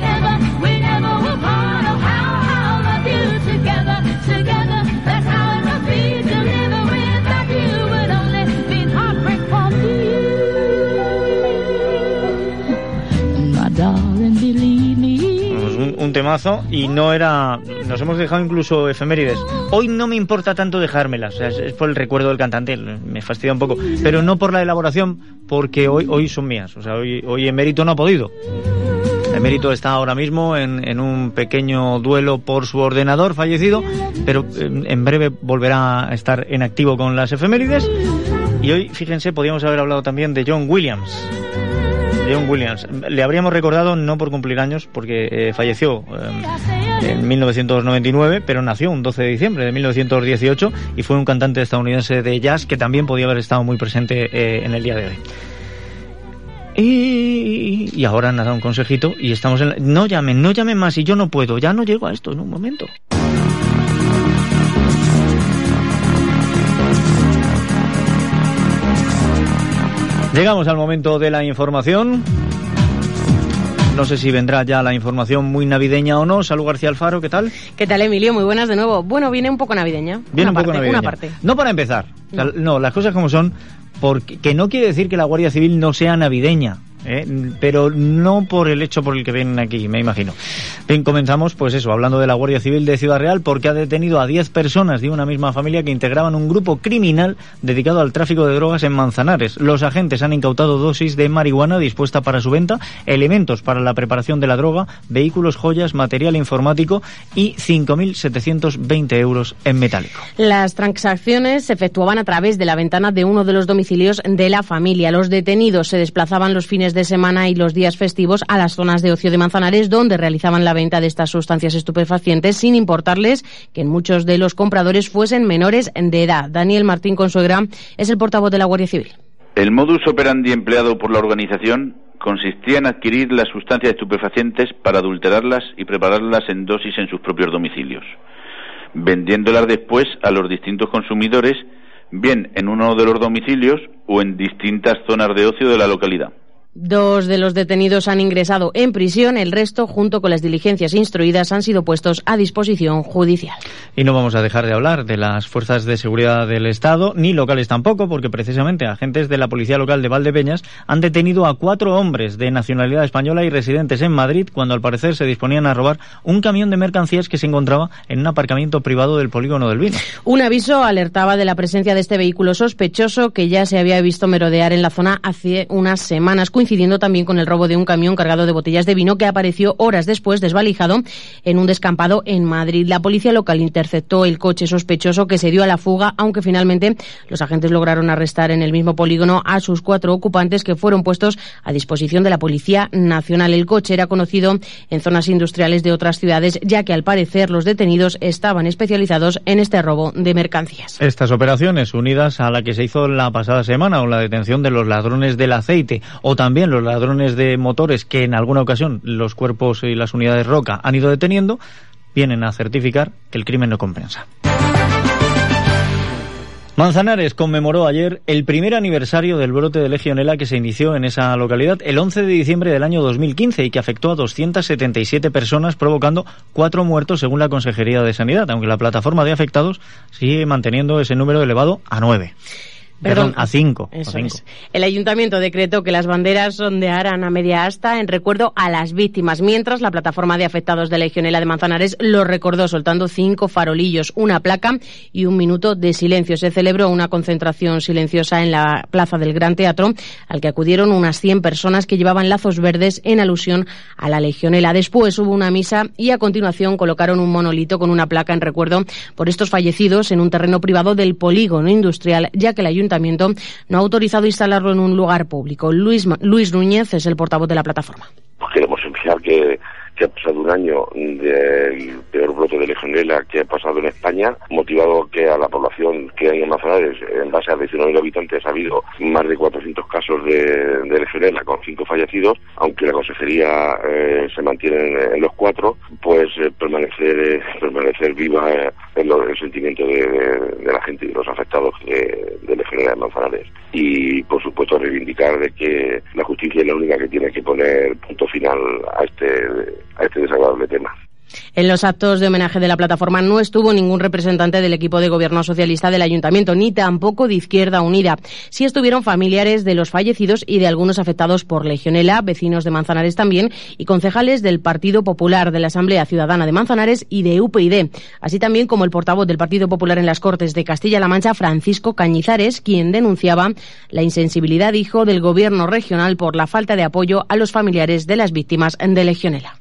Un, temazo y no era. Nos hemos dejado incluso efemérides. Hoy no me importa tanto dejármelas, o sea, es, por el recuerdo del cantante, me fastidia un poco, pero no por la elaboración, porque hoy, hoy son mías. O sea, hoy, hoy Emérito no ha podido. Emérito está ahora mismo en, en un pequeño duelo por su ordenador fallecido, pero eh, en breve volverá a estar en activo con las efemérides. Y hoy, fíjense, podríamos haber hablado también de John Williams. John Williams. Le habríamos recordado no por cumplir años, porque eh, falleció eh, en 1999, pero nació un 12 de diciembre de 1918 y fue un cantante estadounidense de jazz que también podía haber estado muy presente eh, en el día de hoy. Y, ahora nada, un consejito y estamos en la... No llamen, no llamen más y yo no puedo, ya no llego a esto en un momento. Llegamos al momento de la información. No sé si vendrá ya la información muy navideña o no. Salud García Alfaro, ¿qué tal? ¿Qué tal, Emilio? Muy buenas de nuevo. Bueno, viene un poco navideña. Viene una un poco parte, navideña. Una parte. No para empezar. O sea, no, las cosas como son, porque que no quiere decir que la Guardia Civil no sea navideña. ¿Eh? pero no por el hecho por el que vienen aquí, me imagino. Bien, comenzamos, pues eso, hablando de la Guardia Civil de Ciudad Real, porque ha detenido a 10 personas de una misma familia que integraban un grupo criminal dedicado al tráfico de drogas en Manzanares. Los agentes han incautado dosis de marihuana dispuesta para su venta, elementos para la preparación de la droga, vehículos, joyas, material informático y 5.720 euros en metálico. Las transacciones se efectuaban a través de la ventana de uno de los domicilios de la familia. Los detenidos se desplazaban los fines de semana y los días festivos a las zonas de ocio de Manzanares donde realizaban la venta de estas sustancias estupefacientes sin importarles que muchos de los compradores fuesen menores de edad. Daniel Martín Consuegra es el portavoz de la Guardia Civil. El modus operandi empleado por la organización consistía en adquirir las sustancias estupefacientes para adulterarlas y prepararlas en dosis en sus propios domicilios, vendiéndolas después a los distintos consumidores, bien en uno de los domicilios o en distintas zonas de ocio de la localidad. Dos de los detenidos han ingresado en prisión, el resto, junto con las diligencias instruidas, han sido puestos a disposición judicial. Y no vamos a dejar de hablar de las fuerzas de seguridad del Estado, ni locales tampoco, porque precisamente agentes de la Policía Local de Valdepeñas han detenido a cuatro hombres de nacionalidad española y residentes en Madrid cuando al parecer se disponían a robar un camión de mercancías que se encontraba en un aparcamiento privado del polígono del Vino. Un aviso alertaba de la presencia de este vehículo sospechoso que ya se había visto merodear en la zona hace unas semanas coincidiendo también con el robo de un camión cargado de botellas de vino que apareció horas después desvalijado en un descampado en Madrid. La policía local interceptó el coche sospechoso que se dio a la fuga, aunque finalmente los agentes lograron arrestar en el mismo polígono a sus cuatro ocupantes que fueron puestos a disposición de la Policía Nacional. El coche era conocido en zonas industriales de otras ciudades, ya que al parecer los detenidos estaban especializados en este robo de mercancías. Estas operaciones, unidas a la que se hizo la pasada semana o la detención de los ladrones del aceite o también también los ladrones de motores que en alguna ocasión los cuerpos y las unidades roca han ido deteniendo, vienen a certificar que el crimen no compensa. Manzanares conmemoró ayer el primer aniversario del brote de legionela que se inició en esa localidad el 11 de diciembre del año 2015 y que afectó a 277 personas, provocando cuatro muertos según la Consejería de Sanidad, aunque la plataforma de afectados sigue manteniendo ese número elevado a nueve. Perdón, a cinco. El ayuntamiento decretó que las banderas sondearan a media asta en recuerdo a las víctimas, mientras la plataforma de afectados de Legionela de Manzanares lo recordó soltando cinco farolillos, una placa y un minuto de silencio. Se celebró una concentración silenciosa en la plaza del Gran Teatro, al que acudieron unas 100 personas que llevaban lazos verdes en alusión a la Legionela. Después hubo una misa y a continuación colocaron un monolito con una placa en recuerdo por estos fallecidos en un terreno privado del polígono industrial, ya que el ayuntamiento no ha autorizado instalarlo en un lugar público. Luis, Luis Núñez es el portavoz de la plataforma. Queremos enviar que que ha pasado un año del peor brote de legionela que ha pasado en España, motivado que a la población que hay en Manzanares, en base a 19.000 habitantes, ha habido más de 400 casos de, de legionela con cinco fallecidos, aunque la consejería eh, se mantiene en, los cuatro, pues eh, permanecer eh, permanecer viva en el sentimiento de, la gente y de los afectados de, de legionela en Manzanares. Y, por supuesto, reivindicar de que la justicia es la única que tiene que poner punto final a este a este desagradable tema. En los actos de homenaje de la plataforma no estuvo ningún representante del equipo de gobierno socialista del ayuntamiento, ni tampoco de Izquierda Unida. Sí estuvieron familiares de los fallecidos y de algunos afectados por legionela, vecinos de Manzanares también, y concejales del Partido Popular, de la Asamblea Ciudadana de Manzanares y de UPyD, así también como el portavoz del Partido Popular en las Cortes de Castilla-La Mancha, Francisco Cañizares, quien denunciaba la insensibilidad, dijo, del gobierno regional por la falta de apoyo a los familiares de las víctimas de legionela.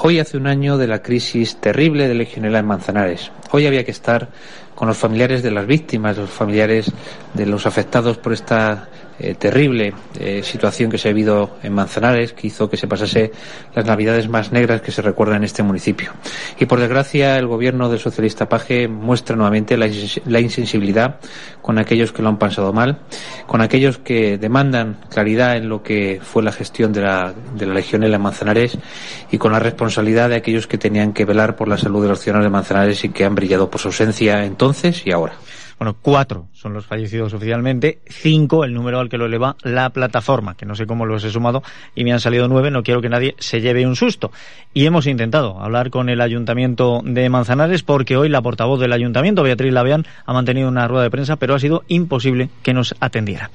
Hoy hace un año de la crisis terrible de Legionela en Manzanares. Hoy había que estar con los familiares de las víctimas, los familiares de los afectados por esta eh, terrible eh, situación que se ha vivido en Manzanares, que hizo que se pasase las navidades más negras que se recuerdan en este municipio. Y por desgracia, el gobierno del socialista Paje muestra nuevamente la, insensibilidad con aquellos que lo han pasado mal, con aquellos que demandan claridad en lo que fue la gestión de la, de la legionela en Manzanares y con la responsabilidad de aquellos que tenían que velar por la salud de los ciudadanos de Manzanares y que han brillado por su ausencia entonces y ahora. Bueno, cuatro son los fallecidos oficialmente, cinco el número al que lo eleva la plataforma, que no sé cómo los he sumado y me han salido nueve, no quiero que nadie se lleve un susto. Y hemos intentado hablar con el Ayuntamiento de Manzanares porque hoy la portavoz del Ayuntamiento, Beatriz Laveán, ha mantenido una rueda de prensa, pero ha sido imposible que nos atendiera.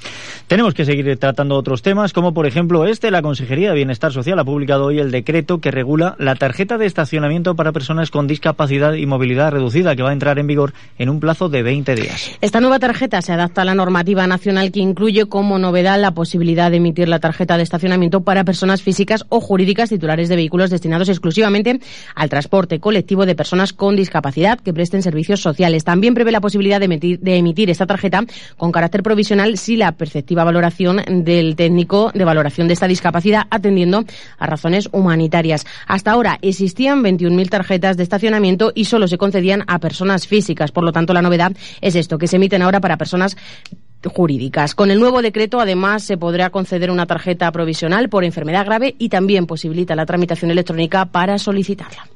Tenemos que seguir tratando otros temas, como por ejemplo este, la Consejería de Bienestar Social ha publicado hoy el decreto que regula la tarjeta de estacionamiento para personas con discapacidad y movilidad reducida, que va a entrar en vigor en un plazo de 20 días. Esta nueva tarjeta se adapta a la normativa nacional que incluye como novedad la posibilidad de emitir la tarjeta de estacionamiento para personas físicas o jurídicas titulares de vehículos destinados exclusivamente al transporte colectivo de personas con discapacidad que presten servicios sociales. También prevé la posibilidad de emitir, de emitir esta tarjeta con carácter provisional si la perceptiva valoración del técnico de valoración de esta discapacidad atendiendo a razones humanitarias. Hasta ahora existían 21.000 tarjetas de estacionamiento y solo se concedían a personas físicas. Por lo tanto, la novedad es esto, que se emiten ahora para personas jurídicas. Con el nuevo decreto, además, se podrá conceder una tarjeta provisional por enfermedad grave y también posibilita la tramitación electrónica para solicitarla.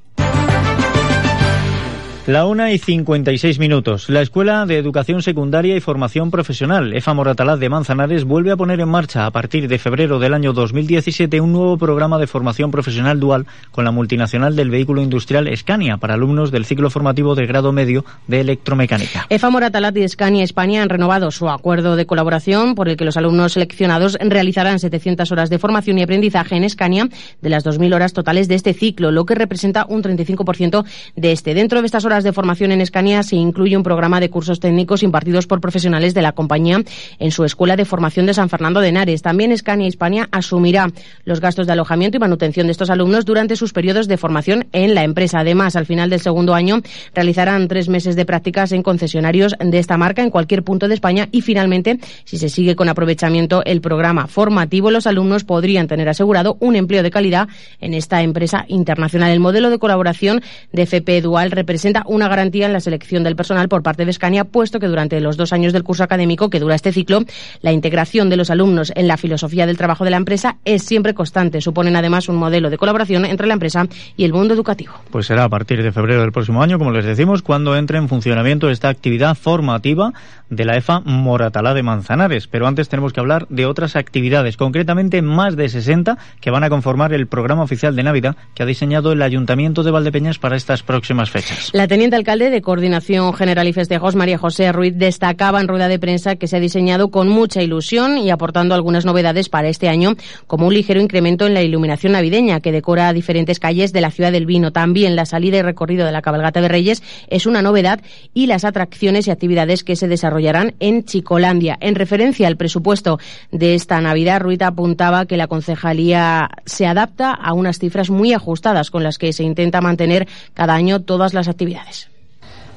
La una y 56 minutos. La Escuela de Educación Secundaria y Formación Profesional, EFA Moratalaz de Manzanares, vuelve a poner en marcha a partir de febrero del año 2017 un nuevo programa de formación profesional dual con la multinacional del vehículo industrial Scania para alumnos del ciclo formativo de grado medio de electromecánica. EFA Moratalaz y Scania España han renovado su acuerdo de colaboración por el que los alumnos seleccionados realizarán 700 horas de formación y aprendizaje en Scania de las 2.000 horas totales de este ciclo, lo que representa un 35% de este. Dentro de estas horas de formación en Escania se incluye un programa de cursos técnicos impartidos por profesionales de la compañía en su escuela de formación de San Fernando de Henares. También Escania Hispania asumirá los gastos de alojamiento y manutención de estos alumnos durante sus periodos de formación en la empresa. Además, al final del segundo año realizarán tres meses de prácticas en concesionarios de esta marca en cualquier punto de España y finalmente, si se sigue con aprovechamiento el programa formativo, los alumnos podrían tener asegurado un empleo de calidad en esta empresa internacional. El modelo de colaboración de FP Dual representa una garantía en la selección del personal por parte de Escania, puesto que durante los dos años del curso académico que dura este ciclo, la integración de los alumnos en la filosofía del trabajo de la empresa es siempre constante. Suponen además un modelo de colaboración entre la empresa y el mundo educativo. Pues será a partir de febrero del próximo año, como les decimos, cuando entre en funcionamiento esta actividad formativa de la EFA Moratalá de Manzanares. Pero antes tenemos que hablar de otras actividades, concretamente más de 60 que van a conformar el programa oficial de Navidad que ha diseñado el Ayuntamiento de Valdepeñas para estas próximas fechas. La teniente alcalde de Coordinación General y Festejos, María José Ruiz, destacaba en rueda de prensa que se ha diseñado con mucha ilusión y aportando algunas novedades para este año, como un ligero incremento en la iluminación navideña que decora diferentes calles de la ciudad del vino. También la salida y recorrido de la cabalgata de Reyes es una novedad y las atracciones y actividades que se desarrollarán en Chicolandia. En referencia al presupuesto de esta Navidad, Ruiz apuntaba que la concejalía se adapta a unas cifras muy ajustadas con las que se intenta mantener cada año todas las actividades.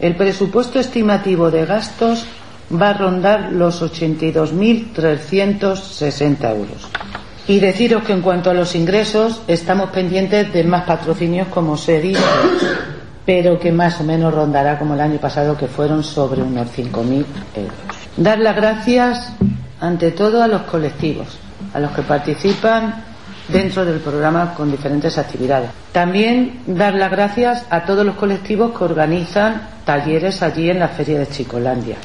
El presupuesto estimativo de gastos va a rondar los 82.360 euros. Y deciros que en cuanto a los ingresos, estamos pendientes de más patrocinios, como os he dicho, pero que más o menos rondará como el año pasado, que fueron sobre unos 5.000 euros. Dar las gracias, ante todo, a los colectivos, a los que participan dentro del programa con diferentes actividades. También dar las gracias a todos los colectivos que organizan talleres allí en la Feria de Chicolandia.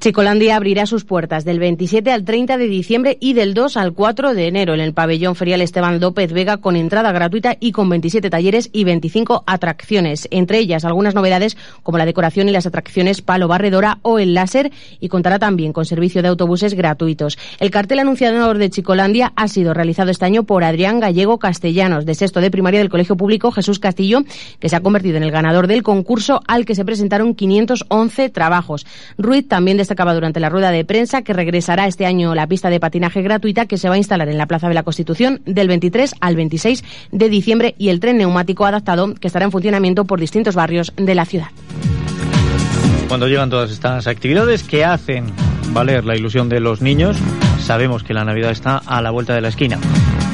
Chicolandia abrirá sus puertas del 27 al 30 de diciembre y del 2 al 4 de enero en el pabellón ferial Esteban López Vega con entrada gratuita y con 27 talleres y 25 atracciones, entre ellas algunas novedades como la decoración y las atracciones palo barredora o el láser y contará también con servicio de autobuses gratuitos. El cartel anunciador de Chicolandia ha sido realizado este año por Adrián Gallego Castellanos, de sexto de primaria del Colegio Público Jesús Castillo, que se ha convertido en el ganador del concurso al que se presentaron 511 trabajos. Ruiz también destacaba durante la rueda de prensa que regresará este año la pista de patinaje gratuita que se va a instalar en la Plaza de la Constitución del 23 al 26 de diciembre y el tren neumático adaptado que estará en funcionamiento por distintos barrios de la ciudad. Cuando llegan todas estas actividades que hacen valer la ilusión de los niños, sabemos que la Navidad está a la vuelta de la esquina.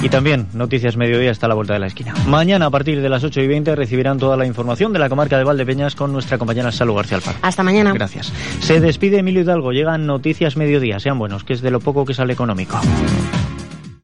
Y también Noticias Mediodía está a la vuelta de la esquina. Mañana a partir de las 8 y 20 recibirán toda la información de la comarca de Valdepeñas con nuestra compañera Salud García Alfaro. Hasta mañana. Gracias. Se despide Emilio Hidalgo. Llegan Noticias Mediodía. Sean buenos, que es de lo poco que sale económico.